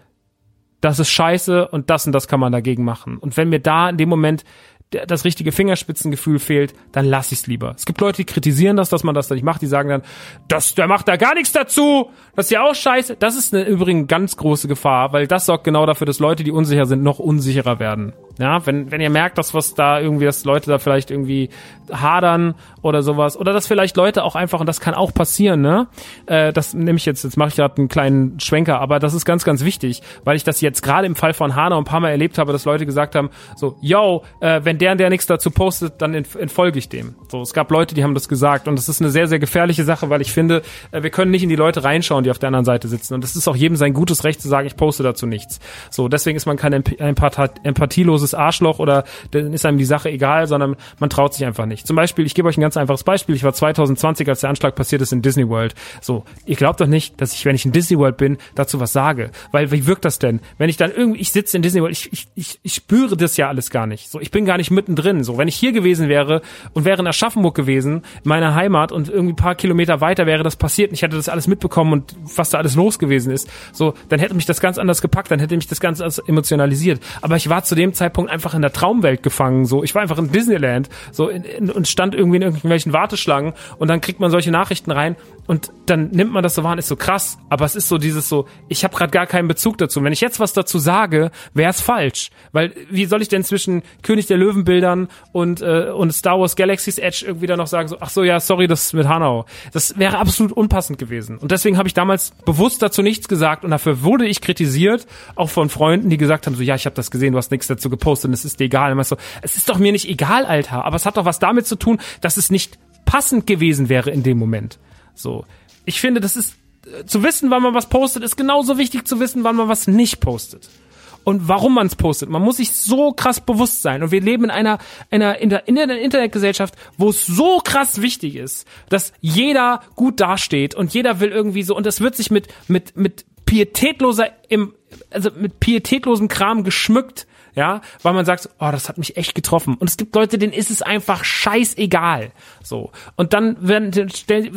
das ist scheiße und das und das kann man dagegen machen. Und wenn mir da in dem Moment das richtige Fingerspitzengefühl fehlt, dann lass ich's lieber. Es gibt Leute, die kritisieren das, dass man das da nicht macht, die sagen dann, das, der macht da gar nichts dazu, das ist ja auch scheiße. Das ist eine übrigens ganz große Gefahr, weil das sorgt genau dafür, dass Leute, die unsicher sind, noch unsicherer werden. Ja, wenn, wenn ihr merkt, dass was da irgendwie, dass Leute da vielleicht irgendwie hadern oder sowas, oder dass vielleicht Leute auch einfach, und das kann auch passieren, ne? Äh, das nehme ich jetzt, jetzt mache ich gerade einen kleinen Schwenker, aber das ist ganz, ganz wichtig, weil ich das jetzt gerade im Fall von Hana ein paar Mal erlebt habe, dass Leute gesagt haben, so, yo, äh, wenn der der nichts dazu postet, dann entfolge ich dem. So, es gab Leute, die haben das gesagt und das ist eine sehr, sehr gefährliche Sache, weil ich finde, äh, wir können nicht in die Leute reinschauen, die auf der anderen Seite sitzen und es ist auch jedem sein gutes Recht zu sagen, ich poste dazu nichts. So, deswegen ist man kein empathieloses Arschloch oder dann ist einem die Sache egal, sondern man traut sich einfach nicht. Zum Beispiel, ich gebe euch ein ganz einfaches Beispiel. Ich war 2020, als der Anschlag passiert ist in Disney World. So, ihr glaubt doch nicht, dass ich, wenn ich in Disney World bin, dazu was sage. Weil wie wirkt das denn? Wenn ich dann irgendwie, ich sitze in Disney World, ich, ich, ich, ich spüre das ja alles gar nicht. So, ich bin gar nicht mittendrin. So, wenn ich hier gewesen wäre und wäre in Aschaffenburg gewesen, meiner Heimat und irgendwie ein paar Kilometer weiter wäre das passiert und ich hätte das alles mitbekommen und was da alles los gewesen ist, so, dann hätte mich das ganz anders gepackt, dann hätte mich das ganz anders emotionalisiert. Aber ich war zu dem Zeitpunkt einfach in der Traumwelt gefangen. So, ich war einfach in Disneyland so in, in, und stand irgendwie in irgendwelchen Warteschlangen und dann kriegt man solche Nachrichten rein und dann nimmt man das so wahr und ist so krass. Aber es ist so dieses so, ich habe gerade gar keinen Bezug dazu. Wenn ich jetzt was dazu sage, wäre es falsch, weil wie soll ich denn zwischen König der Löwenbildern und äh, und Star Wars Galaxy's Edge irgendwie dann noch sagen so, ach so ja, sorry, das ist mit Hanau. Das wäre absolut unpassend gewesen. Und deswegen habe ich damals bewusst dazu nichts gesagt und dafür wurde ich kritisiert, auch von Freunden, die gesagt haben so, ja, ich habe das gesehen, du hast nichts dazu gepostet und es ist dir egal. Und so, es ist doch mir nicht egal, Alter, aber es hat doch was damit zu tun, dass es nicht passend gewesen wäre in dem Moment. So. Ich finde, das ist, äh, zu wissen, wann man was postet, ist genauso wichtig zu wissen, wann man was nicht postet. Und warum man es postet. Man muss sich so krass bewusst sein. Und wir leben in einer, einer, in der, in der Internetgesellschaft, wo es so krass wichtig ist, dass jeder gut dasteht und jeder will irgendwie so, und das wird sich mit, mit, mit pietätloser, im, also mit pietätlosem Kram geschmückt, ja, weil man sagt, oh, das hat mich echt getroffen. Und es gibt Leute, denen ist es einfach scheißegal. So. Und dann werden,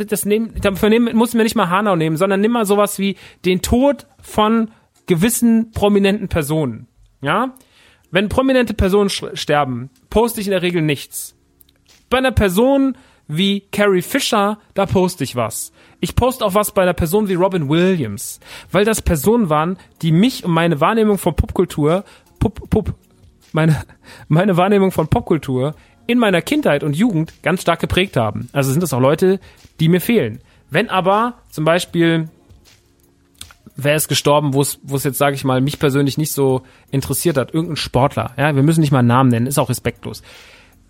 das nehmen, dafür nehmen, muss mir nicht mal Hanau nehmen, sondern nimm mal sowas wie den Tod von gewissen prominenten Personen. Ja? Wenn prominente Personen sterben, poste ich in der Regel nichts. Bei einer Person wie Carrie Fisher, da poste ich was. Ich poste auch was bei einer Person wie Robin Williams, weil das Personen waren, die mich und meine Wahrnehmung von Popkultur Pup, Pup, meine, meine Wahrnehmung von Popkultur in meiner Kindheit und Jugend ganz stark geprägt haben. Also sind das auch Leute, die mir fehlen. Wenn aber zum Beispiel wer ist gestorben, wo es jetzt sage ich mal mich persönlich nicht so interessiert hat, irgendein Sportler, ja, wir müssen nicht mal einen Namen nennen, ist auch respektlos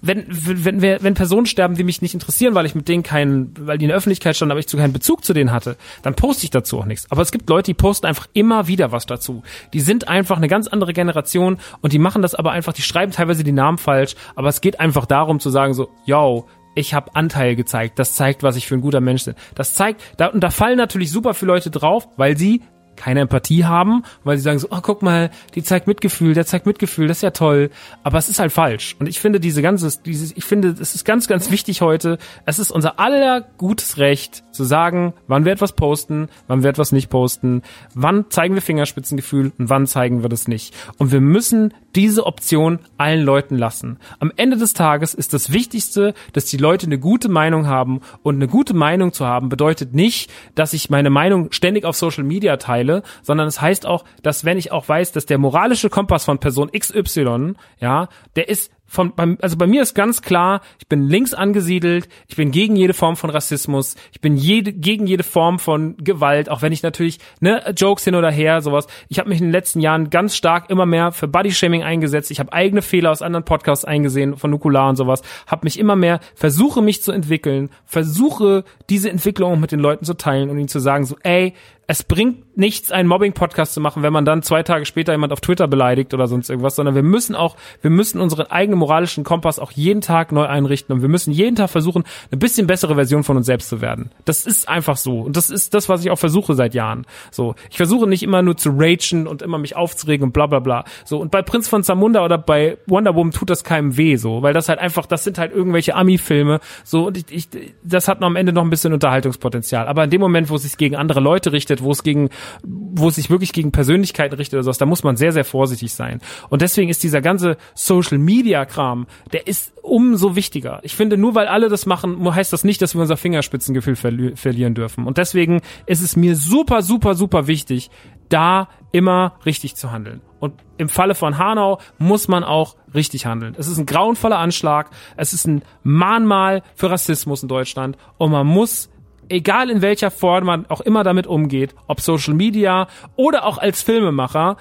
wenn, wenn, wenn, wenn Personen sterben, die mich nicht interessieren, weil ich mit denen keinen, weil die in der Öffentlichkeit standen, aber ich zu keinen Bezug zu denen hatte, dann poste ich dazu auch nichts. Aber es gibt Leute, die posten einfach immer wieder was dazu. Die sind einfach eine ganz andere Generation und die machen das aber einfach, die schreiben teilweise die Namen falsch, aber es geht einfach darum zu sagen so, yo, ich habe Anteil gezeigt. Das zeigt, was ich für ein guter Mensch bin. Das zeigt, da, und da fallen natürlich super viele Leute drauf, weil sie keine Empathie haben, weil sie sagen so, oh, guck mal, die zeigt Mitgefühl, der zeigt Mitgefühl, das ist ja toll. Aber es ist halt falsch. Und ich finde diese ganze, dieses, ich finde, es ist ganz, ganz wichtig heute. Es ist unser aller gutes Recht zu sagen, wann wir etwas posten, wann wir etwas nicht posten, wann zeigen wir Fingerspitzengefühl und wann zeigen wir das nicht. Und wir müssen diese Option allen Leuten lassen. Am Ende des Tages ist das Wichtigste, dass die Leute eine gute Meinung haben. Und eine gute Meinung zu haben bedeutet nicht, dass ich meine Meinung ständig auf Social Media teile, sondern es heißt auch, dass wenn ich auch weiß, dass der moralische Kompass von Person XY, ja, der ist von, also bei mir ist ganz klar, ich bin links angesiedelt, ich bin gegen jede Form von Rassismus, ich bin jede, gegen jede Form von Gewalt, auch wenn ich natürlich, ne, Jokes hin oder her, sowas. Ich habe mich in den letzten Jahren ganz stark immer mehr für Bodyshaming eingesetzt. Ich habe eigene Fehler aus anderen Podcasts eingesehen, von Nukular und sowas, habe mich immer mehr, versuche mich zu entwickeln, versuche diese Entwicklung mit den Leuten zu teilen und ihnen zu sagen, so, ey, es bringt nichts, einen Mobbing-Podcast zu machen, wenn man dann zwei Tage später jemand auf Twitter beleidigt oder sonst irgendwas, sondern wir müssen auch, wir müssen unseren eigenen moralischen Kompass auch jeden Tag neu einrichten und wir müssen jeden Tag versuchen, eine bisschen bessere Version von uns selbst zu werden. Das ist einfach so. Und das ist das, was ich auch versuche seit Jahren. So. Ich versuche nicht immer nur zu ragen und immer mich aufzuregen und bla, bla, bla. So. Und bei Prinz von Zamunda oder bei Wonder Woman tut das keinem weh, so. Weil das halt einfach, das sind halt irgendwelche Ami-Filme, so. Und ich, ich, das hat noch am Ende noch ein bisschen Unterhaltungspotenzial. Aber in dem Moment, wo es sich gegen andere Leute richtet, wo es gegen, wo es sich wirklich gegen Persönlichkeiten richtet oder sowas, da muss man sehr, sehr vorsichtig sein. Und deswegen ist dieser ganze Social Media Kram, der ist umso wichtiger. Ich finde, nur weil alle das machen, heißt das nicht, dass wir unser Fingerspitzengefühl verli verlieren dürfen. Und deswegen ist es mir super, super, super wichtig, da immer richtig zu handeln. Und im Falle von Hanau muss man auch richtig handeln. Es ist ein grauenvoller Anschlag. Es ist ein Mahnmal für Rassismus in Deutschland. Und man muss egal in welcher Form man auch immer damit umgeht, ob Social Media oder auch als Filmemacher,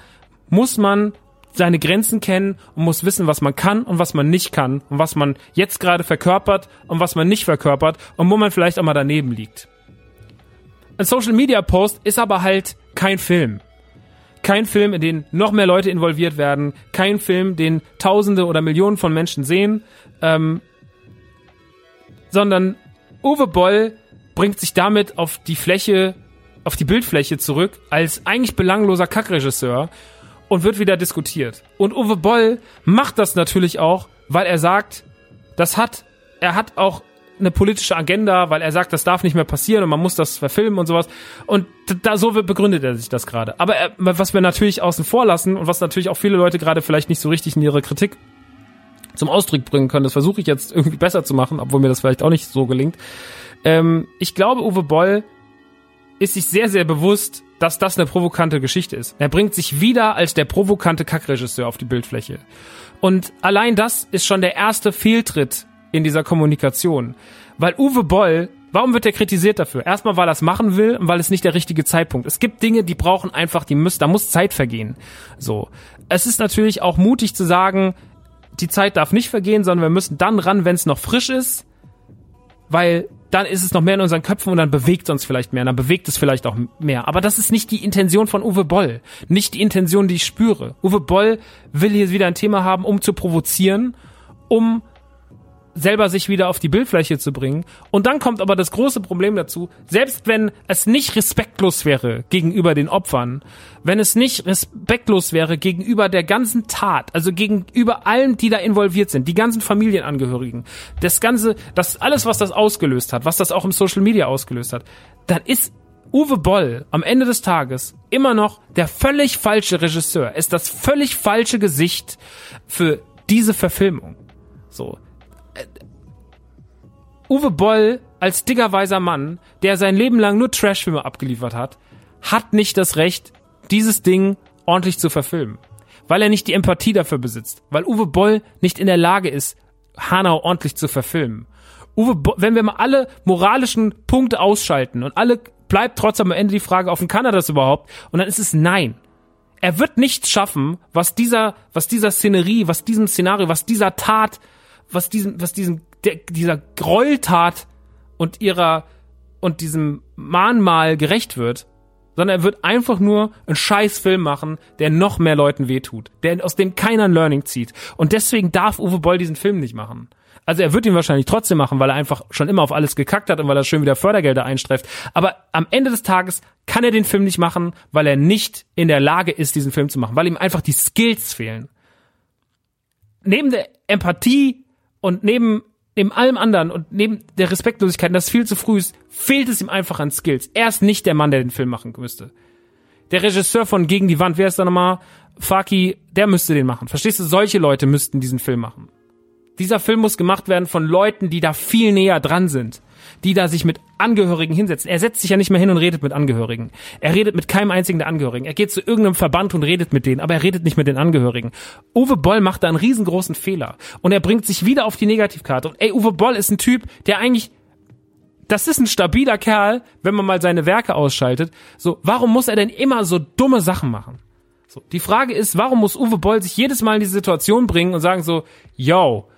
muss man seine Grenzen kennen und muss wissen, was man kann und was man nicht kann und was man jetzt gerade verkörpert und was man nicht verkörpert und wo man vielleicht auch mal daneben liegt. Ein Social Media Post ist aber halt kein Film. Kein Film, in den noch mehr Leute involviert werden. Kein Film, den Tausende oder Millionen von Menschen sehen. Ähm, sondern Uwe Boll bringt sich damit auf die Fläche, auf die Bildfläche zurück als eigentlich belangloser Kackregisseur und wird wieder diskutiert. Und Uwe Boll macht das natürlich auch, weil er sagt, das hat, er hat auch eine politische Agenda, weil er sagt, das darf nicht mehr passieren und man muss das verfilmen und sowas. Und da so begründet er sich das gerade. Aber er, was wir natürlich außen vor lassen und was natürlich auch viele Leute gerade vielleicht nicht so richtig in ihre Kritik zum Ausdruck bringen können, das versuche ich jetzt irgendwie besser zu machen, obwohl mir das vielleicht auch nicht so gelingt, ähm, ich glaube, Uwe Boll ist sich sehr, sehr bewusst, dass das eine provokante Geschichte ist. Er bringt sich wieder als der provokante Kackregisseur auf die Bildfläche. Und allein das ist schon der erste Fehltritt in dieser Kommunikation. Weil Uwe Boll, warum wird er kritisiert dafür? Erstmal, weil er es machen will und weil es nicht der richtige Zeitpunkt. Es gibt Dinge, die brauchen einfach, die müssen, da muss Zeit vergehen. So. Es ist natürlich auch mutig zu sagen, die Zeit darf nicht vergehen, sondern wir müssen dann ran, wenn es noch frisch ist, weil dann ist es noch mehr in unseren Köpfen und dann bewegt es uns vielleicht mehr, dann bewegt es vielleicht auch mehr. Aber das ist nicht die Intention von Uwe Boll, nicht die Intention, die ich spüre. Uwe Boll will hier wieder ein Thema haben, um zu provozieren, um selber sich wieder auf die Bildfläche zu bringen. Und dann kommt aber das große Problem dazu, selbst wenn es nicht respektlos wäre gegenüber den Opfern, wenn es nicht respektlos wäre gegenüber der ganzen Tat, also gegenüber allen, die da involviert sind, die ganzen Familienangehörigen, das ganze, das alles, was das ausgelöst hat, was das auch im Social Media ausgelöst hat, dann ist Uwe Boll am Ende des Tages immer noch der völlig falsche Regisseur, ist das völlig falsche Gesicht für diese Verfilmung. So. Uwe Boll als diggerweiser Mann, der sein Leben lang nur Trashfilme abgeliefert hat, hat nicht das Recht, dieses Ding ordentlich zu verfilmen. Weil er nicht die Empathie dafür besitzt. Weil Uwe Boll nicht in der Lage ist, Hanau ordentlich zu verfilmen. Uwe Boll, wenn wir mal alle moralischen Punkte ausschalten und alle bleibt trotzdem am Ende die Frage offen, kann er das überhaupt? Und dann ist es nein. Er wird nichts schaffen, was dieser, was dieser Szenerie, was diesem Szenario, was dieser Tat, was diesem, was diesem der, dieser Gräueltat und ihrer und diesem Mahnmal gerecht wird, sondern er wird einfach nur einen scheiß Film machen, der noch mehr Leuten wehtut, der aus dem keiner ein Learning zieht. Und deswegen darf Uwe Boll diesen Film nicht machen. Also er wird ihn wahrscheinlich trotzdem machen, weil er einfach schon immer auf alles gekackt hat und weil er schön wieder Fördergelder einstreift. Aber am Ende des Tages kann er den Film nicht machen, weil er nicht in der Lage ist, diesen Film zu machen, weil ihm einfach die Skills fehlen. Neben der Empathie und neben neben allem anderen und neben der Respektlosigkeit, das viel zu früh ist, fehlt es ihm einfach an Skills. Er ist nicht der Mann, der den Film machen müsste. Der Regisseur von Gegen die Wand, wer ist da nochmal? Faki, der müsste den machen. Verstehst du? Solche Leute müssten diesen Film machen. Dieser Film muss gemacht werden von Leuten, die da viel näher dran sind. die da sich mit Angehörigen hinsetzen. Er setzt sich ja nicht mehr hin und redet mit Angehörigen. Er redet mit keinem einzigen der Angehörigen. Er geht zu irgendeinem Verband und redet mit denen, aber er redet nicht mit den Angehörigen. Uwe Boll macht da einen riesengroßen Fehler und er bringt sich wieder auf die Negativkarte. Und ey, Uwe Boll ist ein Typ, der eigentlich das ist ein stabiler Kerl, wenn man mal seine Werke ausschaltet. So, warum muss er denn immer so dumme Sachen machen? So, die Frage ist, warum muss Uwe Boll sich jedes Mal in diese Situation bringen und sagen so, yo,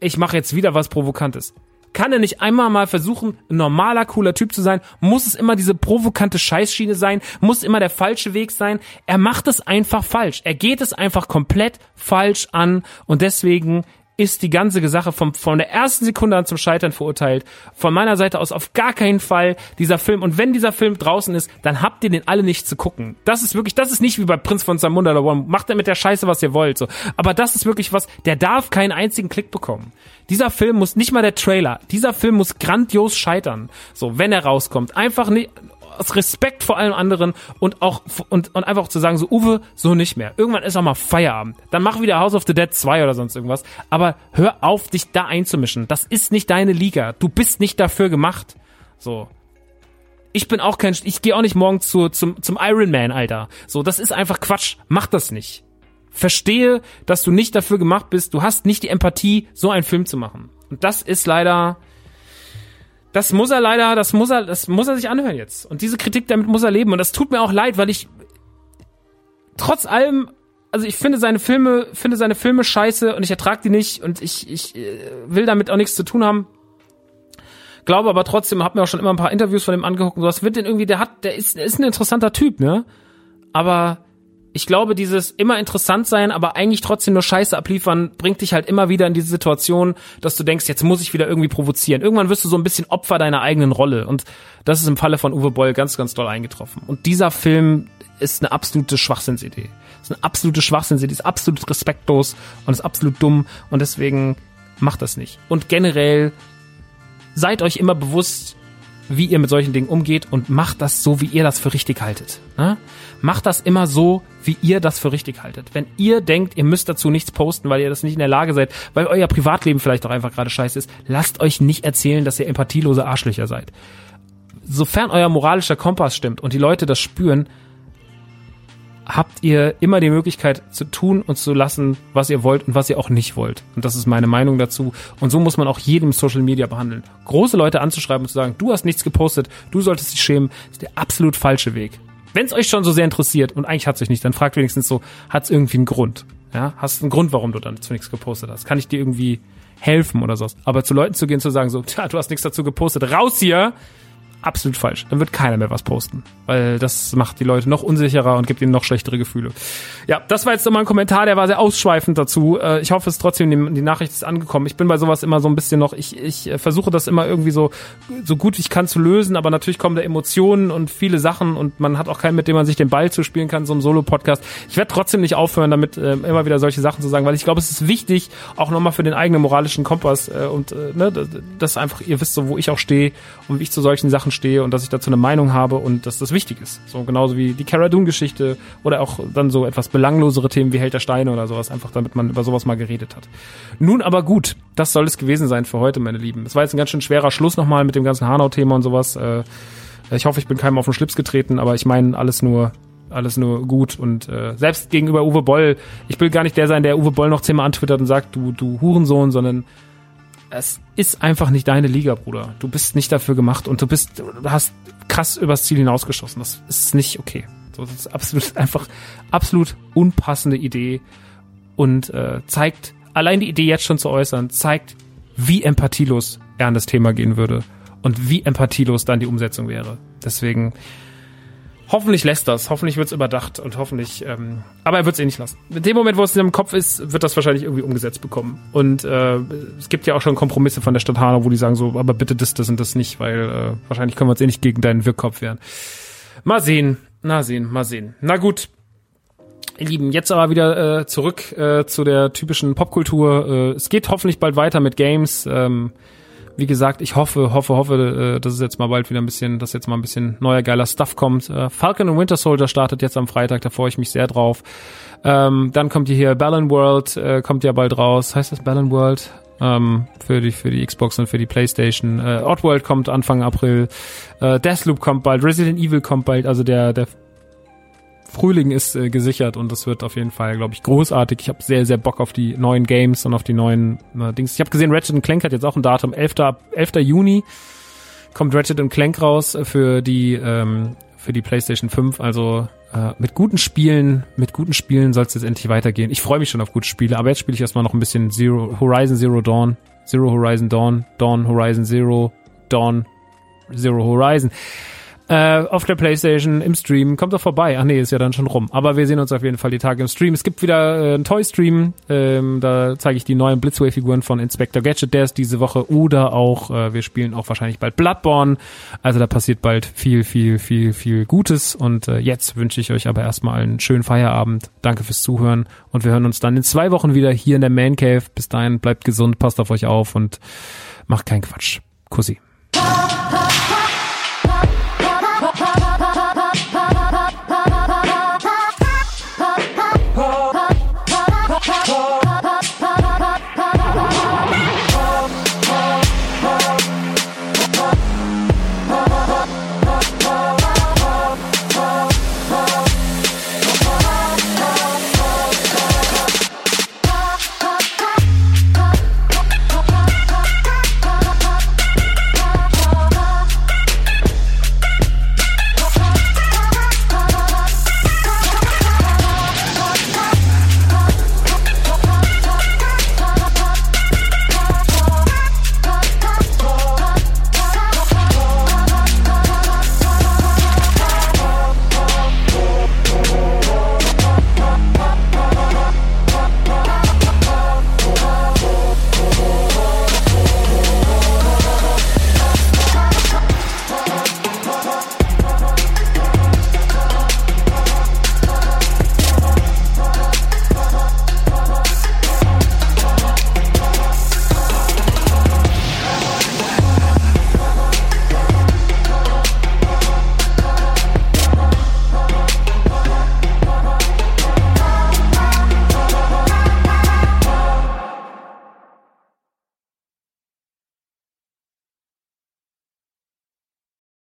ich mache jetzt wieder was Provokantes. Kann er nicht einmal mal versuchen, ein normaler, cooler Typ zu sein? Muss es immer diese provokante Scheißschiene sein? Muss immer der falsche Weg sein? Er macht es einfach falsch. Er geht es einfach komplett falsch an und deswegen ist die ganze Sache vom, von der ersten Sekunde an zum Scheitern verurteilt. Von meiner Seite aus auf gar keinen Fall dieser Film. Und wenn dieser Film draußen ist, dann habt ihr den alle nicht zu gucken. Das ist wirklich, das ist nicht wie bei Prinz von Zamunda Macht er mit der Scheiße, was ihr wollt. So. Aber das ist wirklich was, der darf keinen einzigen Klick bekommen. Dieser Film muss nicht mal der Trailer. Dieser Film muss grandios scheitern. So, wenn er rauskommt. Einfach nicht, aus Respekt vor allem anderen und auch und, und einfach zu sagen, so Uwe, so nicht mehr. Irgendwann ist auch mal Feierabend. Dann mach wieder House of the Dead 2 oder sonst irgendwas. Aber hör auf, dich da einzumischen. Das ist nicht deine Liga. Du bist nicht dafür gemacht. So. Ich bin auch kein, ich gehe auch nicht morgen zu, zum, zum Iron Man, Alter. So, das ist einfach Quatsch. Mach das nicht. Verstehe, dass du nicht dafür gemacht bist. Du hast nicht die Empathie, so einen Film zu machen. Und das ist leider, das muss er leider, das muss er, das muss er sich anhören jetzt. Und diese Kritik, damit muss er leben. Und das tut mir auch leid, weil ich trotz allem, also ich finde seine Filme, finde seine Filme scheiße und ich ertrage die nicht und ich, ich äh, will damit auch nichts zu tun haben. Glaube aber trotzdem, hab mir auch schon immer ein paar Interviews von ihm angeguckt und sowas wird denn irgendwie, der hat, der ist, der ist ein interessanter Typ, ne? Aber ich glaube, dieses immer interessant sein, aber eigentlich trotzdem nur Scheiße abliefern, bringt dich halt immer wieder in diese Situation, dass du denkst, jetzt muss ich wieder irgendwie provozieren. Irgendwann wirst du so ein bisschen Opfer deiner eigenen Rolle. Und das ist im Falle von Uwe Boll ganz, ganz doll eingetroffen. Und dieser Film ist eine absolute Schwachsinnsidee. Ist eine absolute Schwachsinnsidee, ist absolut respektlos und ist absolut dumm. Und deswegen macht das nicht. Und generell seid euch immer bewusst, wie ihr mit solchen Dingen umgeht und macht das so, wie ihr das für richtig haltet. Ne? Macht das immer so, wie ihr das für richtig haltet. Wenn ihr denkt, ihr müsst dazu nichts posten, weil ihr das nicht in der Lage seid, weil euer Privatleben vielleicht auch einfach gerade scheiße ist, lasst euch nicht erzählen, dass ihr empathielose Arschlöcher seid. Sofern euer moralischer Kompass stimmt und die Leute das spüren, habt ihr immer die Möglichkeit zu tun und zu lassen, was ihr wollt und was ihr auch nicht wollt. Und das ist meine Meinung dazu. Und so muss man auch jedem Social Media behandeln. Große Leute anzuschreiben und zu sagen, du hast nichts gepostet, du solltest dich schämen, ist der absolut falsche Weg. Wenn es euch schon so sehr interessiert und eigentlich hat es euch nicht, dann fragt wenigstens so, hat es irgendwie einen Grund? Ja, hast du einen Grund, warum du dann zu nichts gepostet hast? Kann ich dir irgendwie helfen oder sowas? Aber zu Leuten zu gehen, zu sagen so, tja, du hast nichts dazu gepostet, raus hier, absolut falsch. Dann wird keiner mehr was posten, weil das macht die Leute noch unsicherer und gibt ihnen noch schlechtere Gefühle. Ja, das war jetzt nochmal ein Kommentar, der war sehr ausschweifend dazu. Äh, ich hoffe, es ist trotzdem die Nachricht ist angekommen. Ich bin bei sowas immer so ein bisschen noch, ich, ich äh, versuche das immer irgendwie so so gut wie ich kann zu lösen, aber natürlich kommen da Emotionen und viele Sachen und man hat auch keinen, mit dem man sich den Ball zuspielen kann, so ein Solo-Podcast. Ich werde trotzdem nicht aufhören, damit äh, immer wieder solche Sachen zu sagen, weil ich glaube, es ist wichtig, auch nochmal für den eigenen moralischen Kompass und ne, das einfach, ihr wisst so, wo ich auch stehe und wie ich zu solchen Sachen Sachen stehe und dass ich dazu eine Meinung habe und dass das wichtig ist. So genauso wie die Cara Dune Geschichte oder auch dann so etwas belanglosere Themen wie Held der Steine oder sowas, einfach damit man über sowas mal geredet hat. Nun aber gut, das soll es gewesen sein für heute, meine Lieben. Es war jetzt ein ganz schön schwerer Schluss nochmal mit dem ganzen Hanau-Thema und sowas. Äh, ich hoffe, ich bin keinem auf den Schlips getreten, aber ich meine alles nur alles nur gut und äh, selbst gegenüber Uwe Boll, ich will gar nicht der sein, der Uwe Boll noch zehnmal antwittert und sagt, du, du Hurensohn, sondern es ist einfach nicht deine Liga, Bruder. Du bist nicht dafür gemacht und du bist, du hast krass übers Ziel hinausgeschossen. Das ist nicht okay. Das ist absolut *laughs* einfach absolut unpassende Idee und äh, zeigt allein die Idee jetzt schon zu äußern, zeigt, wie empathielos er an das Thema gehen würde und wie empathielos dann die Umsetzung wäre. Deswegen Hoffentlich lässt das, hoffentlich wird's überdacht und hoffentlich, ähm, aber er wird's eh nicht lassen. In dem Moment, wo es in seinem Kopf ist, wird das wahrscheinlich irgendwie umgesetzt bekommen. Und äh, es gibt ja auch schon Kompromisse von der Stadt Hanau, wo die sagen so, aber bitte das, das und das nicht, weil äh, wahrscheinlich können wir uns eh nicht gegen deinen Wirkkopf wehren. Mal sehen, na sehen, mal sehen. Na gut, Ihr Lieben, jetzt aber wieder äh, zurück äh, zu der typischen Popkultur. Äh, es geht hoffentlich bald weiter mit Games. Ähm, wie gesagt, ich hoffe, hoffe, hoffe, äh, dass es jetzt mal bald wieder ein bisschen, dass jetzt mal ein bisschen neuer geiler Stuff kommt. Äh, Falcon und Winter Soldier startet jetzt am Freitag, da freue ich mich sehr drauf. Ähm, dann kommt hier Ballon World, äh, kommt ja bald raus. Heißt das Ballon World? ähm, für die für die Xbox und für die PlayStation. Äh, Oddworld kommt Anfang April, äh, Deathloop kommt bald, Resident Evil kommt bald. Also der der Frühling ist äh, gesichert und das wird auf jeden Fall, glaube ich, großartig. Ich habe sehr, sehr Bock auf die neuen Games und auf die neuen äh, Dings. Ich habe gesehen, Ratchet Clank hat jetzt auch ein Datum, 11. 11. Juni kommt Ratchet Clank raus für die ähm, für die PlayStation 5. Also äh, mit guten Spielen, mit guten Spielen soll es jetzt endlich weitergehen. Ich freue mich schon auf gute Spiele, aber jetzt spiele ich erstmal noch ein bisschen Zero Horizon Zero Dawn, Zero Horizon Dawn, Dawn Horizon Zero, Dawn Zero Horizon äh, auf der Playstation im Stream. Kommt doch vorbei. Ach nee, ist ja dann schon rum. Aber wir sehen uns auf jeden Fall die Tage im Stream. Es gibt wieder äh, einen Toy-Stream. Ähm, da zeige ich die neuen Blitzway-Figuren von Inspector Gadget. Der ist diese Woche. Oder auch, äh, wir spielen auch wahrscheinlich bald Bloodborne. Also da passiert bald viel, viel, viel, viel Gutes. Und äh, jetzt wünsche ich euch aber erstmal einen schönen Feierabend. Danke fürs Zuhören. Und wir hören uns dann in zwei Wochen wieder hier in der Man Cave. Bis dahin, bleibt gesund, passt auf euch auf und macht keinen Quatsch. Kussi.